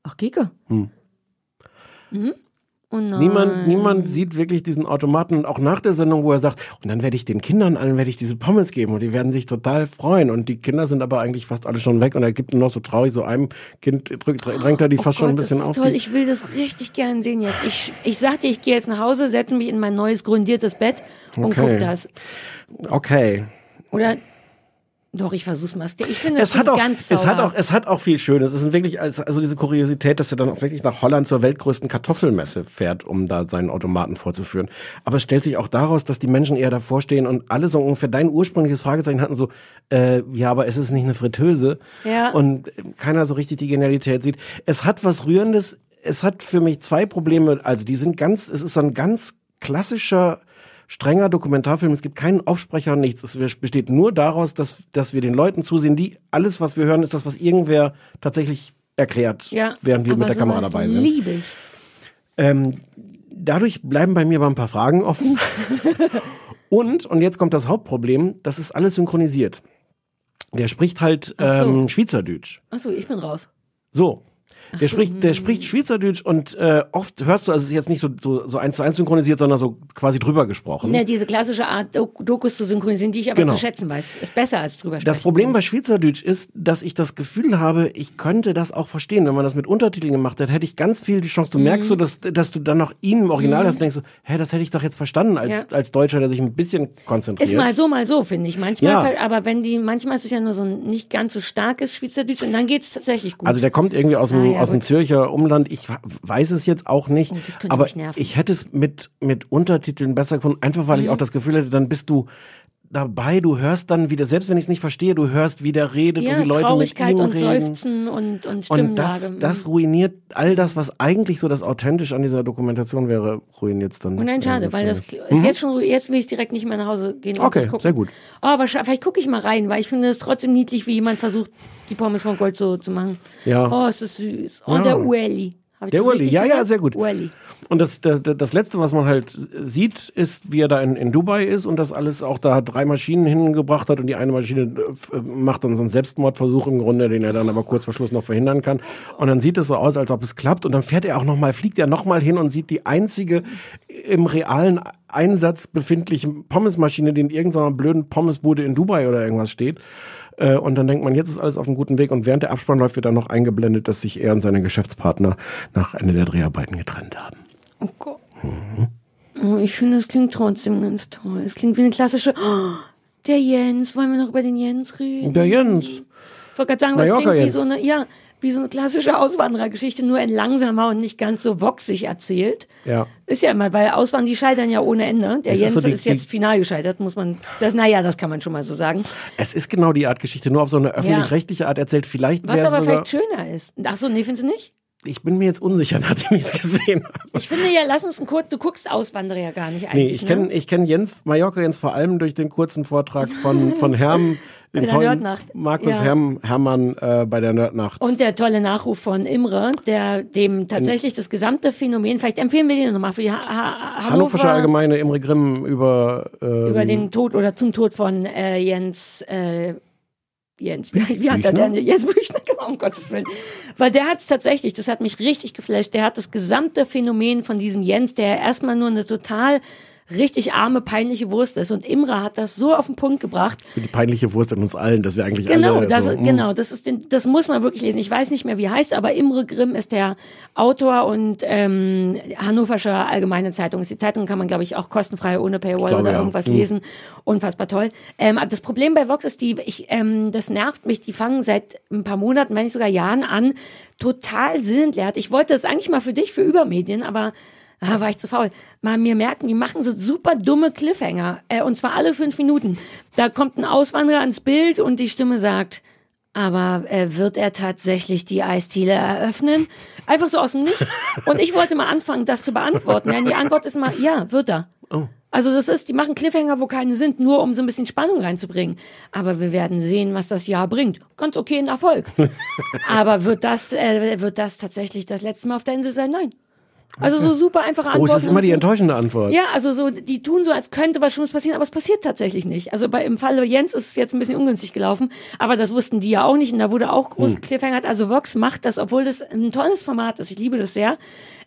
Ach, Kike. Hm. Mhm. Oh. Niemand, niemand sieht wirklich diesen Automaten und auch nach der Sendung, wo er sagt, und dann werde ich den Kindern allen werde ich diese Pommes geben und die werden sich total freuen und die Kinder sind aber eigentlich fast alle schon weg und er gibt nur noch so traurig so einem Kind drückt, drängt er die Oh fast Gott, schon ein bisschen das ist auf. toll. Ich will das richtig gern sehen jetzt. Ich, ich sag dir, ich gehe jetzt nach Hause, setze mich in mein neues grundiertes Bett und Okay. guck das. okay. Oder doch, ich versuch's mal. Ich finde es hat auch, ganz es hat auch, es hat auch viel Schönes. Es ist wirklich, also also diese Kuriosität, dass er dann auch wirklich nach Holland zur weltgrößten Kartoffelmesse fährt, um da seinen Automaten vorzuführen. Aber es stellt sich auch daraus, dass die Menschen eher davor stehen und alle so ungefähr dein ursprüngliches Fragezeichen hatten so, äh, ja, aber es ist nicht eine Fritteuse. Ja. Und keiner so richtig die Genialität sieht. Es hat was Rührendes. Es hat für mich zwei Probleme. Also die sind ganz, es ist so ein ganz klassischer strenger Dokumentarfilm. Es gibt keinen Aufsprecher nichts. Es besteht nur daraus, dass, dass wir den Leuten zusehen, die alles, was wir hören, ist das, was irgendwer tatsächlich erklärt, ja, während wir mit der Kamera dabei sind. liebe ich. Ähm, dadurch bleiben bei mir aber ein paar Fragen offen. und, und jetzt kommt das Hauptproblem, das ist alles synchronisiert. Der spricht halt Ach so. ähm, Schweizerdeutsch. Achso, ich bin raus. So. Der spricht, der spricht Schweizerdeutsch und äh, oft hörst du, also es ist jetzt nicht so, so, so eins zu eins synchronisiert, sondern so quasi drüber gesprochen. Ja, diese klassische Art, Dok- Dokus zu synchronisieren, die ich aber Genau. zu schätzen weiß. Ist besser als drüber sprechen. Das Problem bei Schweizerdeutsch ist, dass ich das Gefühl habe, ich könnte das auch verstehen. Wenn man das mit Untertiteln gemacht hat, hätte ich ganz viel die Chance. Du Mhm. merkst so, dass, dass du dann noch ihn im Original hast und denkst so, hä, das hätte ich doch jetzt verstanden als, Ja. als Deutscher, der sich ein bisschen konzentriert. Ist mal so, mal so, finde ich. Manchmal, Ja. aber wenn die, manchmal ist es ja nur so ein nicht ganz so starkes Schweizerdeutsch und dann geht's tatsächlich gut. Also der kommt irgendwie aus dem, Ah, ja, aus dem. Zürcher Umland. Ich weiß es jetzt auch nicht. Oh, aber ich hätte es mit, mit Untertiteln besser gefunden, einfach weil ich Mhm. auch das Gefühl hätte, dann bist du dabei, du hörst dann wieder, selbst wenn ich es nicht verstehe, du hörst, wie der redet ja, und wie Leute mit ihm und reden. Seufzen und, und Und Stimmlage. das, das ruiniert all das, was eigentlich so das authentisch an dieser Dokumentation wäre, ruiniert es dann. Und nein, schade, irgendwie weil das ist jetzt schon, jetzt will ich direkt nicht mehr nach Hause gehen und Okay, sehr gut. Oh, aber vielleicht gucke ich mal rein, weil ich finde es trotzdem niedlich, wie jemand versucht, die Pommes von Gold so zu machen. Ja. Oh, ist das süß. Oh, Ja. der Ueli. Der richtig ja, ja, gesagt? sehr gut. Ueli. Und das, das, das Letzte, was man halt sieht, ist, wie er da in, in Dubai ist und das alles auch da drei Maschinen hingebracht hat und die eine Maschine äh, macht dann so einen Selbstmordversuch im Grunde, den er dann aber kurz vor Schluss noch verhindern kann. Und dann sieht es so aus, als ob es klappt und dann fährt er auch nochmal, fliegt er nochmal hin und sieht die einzige im realen Einsatz befindliche Pommesmaschine, die in irgendeiner blöden Pommesbude in Dubai oder irgendwas steht. Äh, Und dann denkt man, jetzt ist alles auf einem guten Weg. Und während der Abspann läuft, wird dann noch eingeblendet, dass sich er und seine Geschäftspartner nach Ende der Dreharbeiten getrennt haben. Oh Gott. Oh, ich finde, es klingt trotzdem ganz toll. Es klingt wie eine klassische. Oh, der Jens, wollen wir noch über den Jens reden? Der Jens. Ich wollte gerade sagen, was klingt wie so eine, ja, wie so eine klassische Auswanderergeschichte, nur in langsamer und nicht ganz so woxig erzählt. Ja. Ist ja immer, weil Auswandern, die scheitern ja ohne Ende. Der ist Jens so die- ist jetzt die- final gescheitert, muss man, das, naja, das kann man schon mal so sagen. Es ist genau die Art Geschichte, nur auf so eine öffentlich-rechtliche Art erzählt. Vielleicht Was aber vielleicht schöner ist. Ach so, nee, findest du nicht? ich bin mir jetzt unsicher, nachdem ich es gesehen habe. Ich finde ja, lass uns einen kurz, du guckst Auswanderer ja gar nicht Nee, eigentlich. ich kenne ne? ich kenn Jens, Mallorca Jens vor allem durch den kurzen Vortrag von, von Herm, dem der tollen. Markus Ja. Herm, Hermann äh, bei der Nerdnacht. Und der tolle Nachruf von Imre, der dem tatsächlich das gesamte Phänomen, vielleicht empfehlen wir den nochmal für die ha ha Hannoversche Hannover, Allgemeine Imre Grimm über, ähm, über den Tod oder zum Tod von äh, Jens, äh, Jens, wie, wie hat er Büchner? denn? Jens Büchner, genau, um Gottes Willen. Weil der hat es tatsächlich, das hat mich richtig geflasht, der hat das gesamte Phänomen von diesem Jens, der erstmal nur eine total richtig arme, peinliche Wurst ist. Und Imre hat das so auf den Punkt gebracht, die peinliche Wurst in uns allen, dass wir eigentlich Genau, alle das, so, mm. genau, das ist, den, das muss man wirklich lesen. Ich weiß nicht mehr, wie heißt, aber Imre Grimm ist der Autor und ähm, Hannoverscher Allgemeine Zeitung. Die Zeitung kann man, glaube ich, auch kostenfrei ohne Paywall glaube, oder ja. irgendwas Mhm. lesen. Unfassbar toll. Ähm, das Problem bei Vox ist die, ich, ähm, das nervt mich. Die fangen seit ein paar Monaten, wenn nicht sogar Jahren an, total sinnentleert. Ich wollte das eigentlich mal für dich, für Übermedien, aber Ah, war ich zu faul. Mal mir merken, die machen so super dumme Cliffhanger. Äh, und zwar alle fünf Minuten. Da kommt ein Auswanderer ins Bild und die Stimme sagt, aber äh, wird er tatsächlich die Eisdiele eröffnen? Einfach so aus dem Nichts. Und ich wollte mal anfangen, das zu beantworten. Denn die Antwort ist mal, ja, wird er. Also das ist, die machen Cliffhanger, wo keine sind, nur um so ein bisschen Spannung reinzubringen. Aber wir werden sehen, was das Jahr bringt. Ganz okay, ein Erfolg. Aber wird das, äh, wird das tatsächlich das letzte Mal auf der Insel sein? Nein. Also so super einfache Antworten. Oh, es ist immer die enttäuschende Antwort. ja, also so, die tun so, als könnte was Schlimmes passieren, aber es passiert tatsächlich nicht. Also bei, im Falle Jens ist es jetzt ein bisschen ungünstig gelaufen, aber das wussten die ja auch nicht und da wurde auch groß Hm. Cliffhanger. Also Vox macht das, obwohl das ein tolles Format ist, ich liebe das sehr,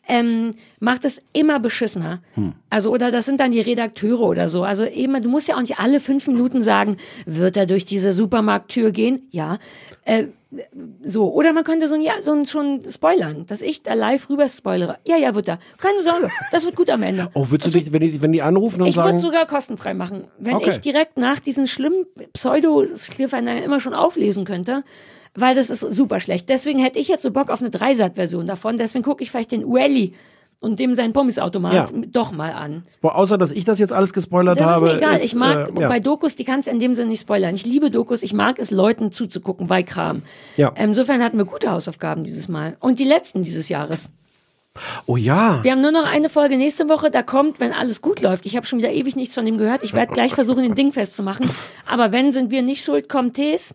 ähm, macht es immer beschissener. Hm. Also, oder das sind dann die Redakteure oder so. Also immer, du musst ja auch nicht alle fünf Minuten sagen, wird er durch diese Supermarkttür gehen? Ja. Äh, so, oder man könnte so ein, ja, so ein schon spoilern, dass ich da live rüber spoilere. Ja, ja, wird er. Keine Sorge, das wird gut am Ende. Oh, würdest du dich, wenn die, wenn die anrufen und Ich würde sagen, sogar kostenfrei machen. Wenn Okay. ich direkt nach diesen schlimmen Pseudo-Cliffhanger immer schon auflesen könnte, weil das ist super schlecht. Deswegen hätte ich jetzt so Bock auf eine Dreisat-Version davon. Deswegen gucke ich vielleicht den Ueli und dem seinen Pommesautomat Ja. doch mal an. Außer dass ich das jetzt alles gespoilert Das ist habe. mir egal. ist, ich mag äh, ja. bei Dokus, die kannst du in dem Sinne nicht spoilern. Ich liebe Dokus. Ich mag es, Leuten zuzugucken bei Kram. Ja. Insofern hatten wir gute Hausaufgaben dieses Mal. Und die letzten dieses Jahres. Oh ja. Wir haben nur noch eine Folge nächste Woche, da kommt, wenn alles gut läuft. Ich habe schon wieder ewig nichts von dem gehört. Ich werde gleich versuchen, den Ding festzumachen. Aber wenn, sind wir nicht schuld, kommt Tees.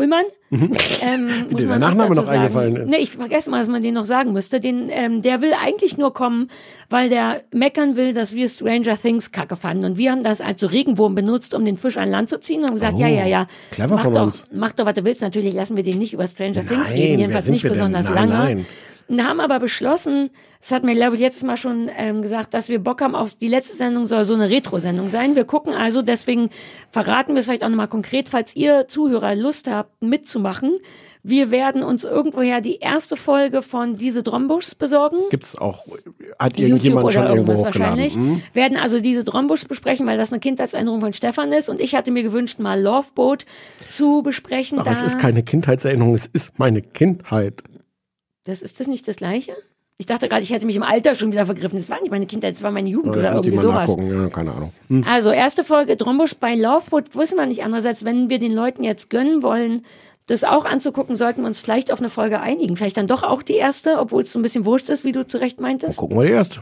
Ullmann. Ähm, Mhm. Wie muss dir der Nachname noch eingefallen sagen. ist. Nee, ich vergesse mal, dass man den noch sagen müsste. Den, ähm, der will eigentlich nur kommen, weil der meckern will, dass wir Stranger Things kacke fanden. Und wir haben das als so Regenwurm benutzt, um den Fisch an Land zu ziehen und haben gesagt, Oh, ja, ja, ja. clever mach von doch, uns. Mach doch, was du willst. Natürlich lassen wir den nicht über Stranger Things Nein, reden, wer jedenfalls sind nicht wir denn? besonders Nein, lange. nein. Und haben aber beschlossen, das hat mir, glaube ich, letztes Mal schon ähm, gesagt, dass wir Bock haben auf die letzte Sendung soll so eine Retro-Sendung sein. Wir gucken also, deswegen verraten wir es vielleicht auch nochmal konkret, falls ihr Zuhörer Lust habt, mitzumachen. Wir werden uns irgendwoher die erste Folge von Diese Drombuschs besorgen. Gibt's auch, hat irgendjemand oder schon irgendwo irgendwas hochgeladen? wahrscheinlich. Hm? Werden also diese Drombusch besprechen, weil das eine Kindheitserinnerung von Stefan ist. Und ich hatte mir gewünscht, mal Loveboat zu besprechen. Aber es ist keine Kindheitserinnerung, es ist meine Kindheit. Das ist das nicht das Gleiche? Ich dachte gerade, ich hätte mich im Alter schon wieder vergriffen. Das war nicht meine Kindheit, das war meine Jugend Das oder irgendwie sowas. ja, keine Ahnung. Hm. Also erste Folge Drombusch bei Loveboat wissen wir nicht. Andererseits, wenn wir den Leuten jetzt gönnen wollen, das auch anzugucken, sollten wir uns vielleicht auf eine Folge einigen. Vielleicht dann doch auch die erste, obwohl es so ein bisschen wurscht ist, wie du zu Recht meintest. Gucken wir die erste.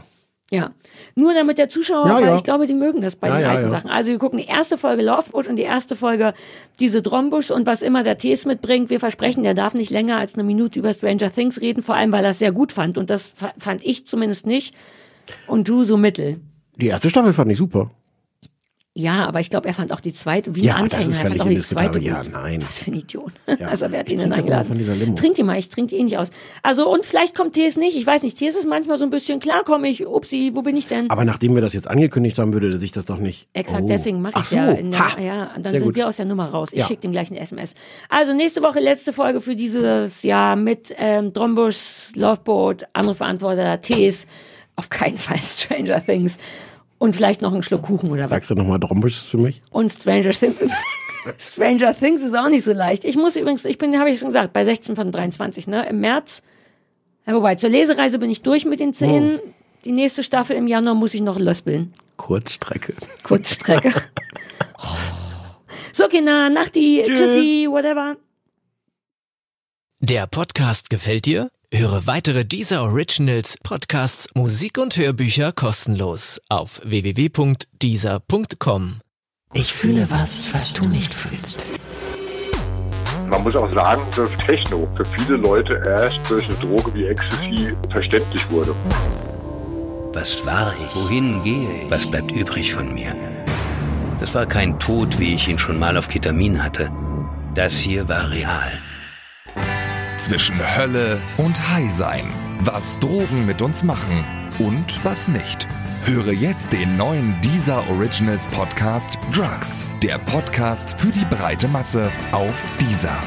Ja. Nur damit der Zuschauer, Ja, weil ja. ich glaube, die mögen das bei Ja, den alten. Sachen. Also wir gucken die erste Folge Loveboat und die erste Folge diese Drombusch und was immer der Tees mitbringt. Wir versprechen, der darf nicht länger als eine Minute über Stranger Things reden, vor allem, weil er es sehr gut fand und das fa- fand ich zumindest nicht und du so mittel. Die erste Staffel fand ich super. Ja, aber ich glaube, er fand auch die zweite wie Ja, ein das Anfänger. ist er fand auch die zweite. Ja, nein. Was für ein Idiot. Ja. Also wer hat Ich ihn denn eingeladen? von dieser Limo. Trink die mal, ich trinke die eh nicht aus. Also und vielleicht kommt Tees nicht, ich weiß nicht. Tees ist manchmal so ein bisschen, klar komme ich, upsi, wo bin ich denn? Aber nachdem wir das jetzt angekündigt haben, würde sich das doch nicht. Exakt, Oh. deswegen mache Ach ich so. ja. In der, ja, dann Sehr sind gut. wir aus der Nummer raus. Ich Ja. schicke dem gleich eine SMS. Also nächste Woche letzte Folge für dieses Jahr mit ähm, Drombusch, Loveboat, Anrufbeantworter, Tees. Auf keinen Fall Stranger Things. Und vielleicht noch einen Schluck Kuchen oder was. Sagst du nochmal Drombusch für mich? Und Stranger Things. Stranger Things ist auch nicht so leicht. Ich muss übrigens, ich bin, habe ich schon gesagt, bei 16 von 23, ne? Im März. Ja, wobei, zur Lesereise bin ich durch mit den Zähnen. Oh. Die nächste Staffel im Januar muss ich noch löspeln. Kurzstrecke. Kurzstrecke. so, Kinder, Nachti, Tschüss. Tschüssi, whatever. Der Podcast gefällt dir? Höre weitere dieser Originals, Podcasts, Musik und Hörbücher kostenlos auf www.dieser.com. Ich fühle was, was du nicht fühlst. Man muss auch sagen, dass Techno für viele Leute erst durch eine Droge wie Ecstasy verständlich wurde. Was war ich? Wohin gehe ich? Was bleibt übrig von mir? Das war kein Tod, wie ich ihn schon mal auf Ketamin hatte. Das hier war real. Zwischen Hölle und High sein. Was Drogen mit uns machen und was nicht. Höre jetzt den neuen Deezer Originals Podcast Drugs. Der Podcast für die breite Masse auf Deezer.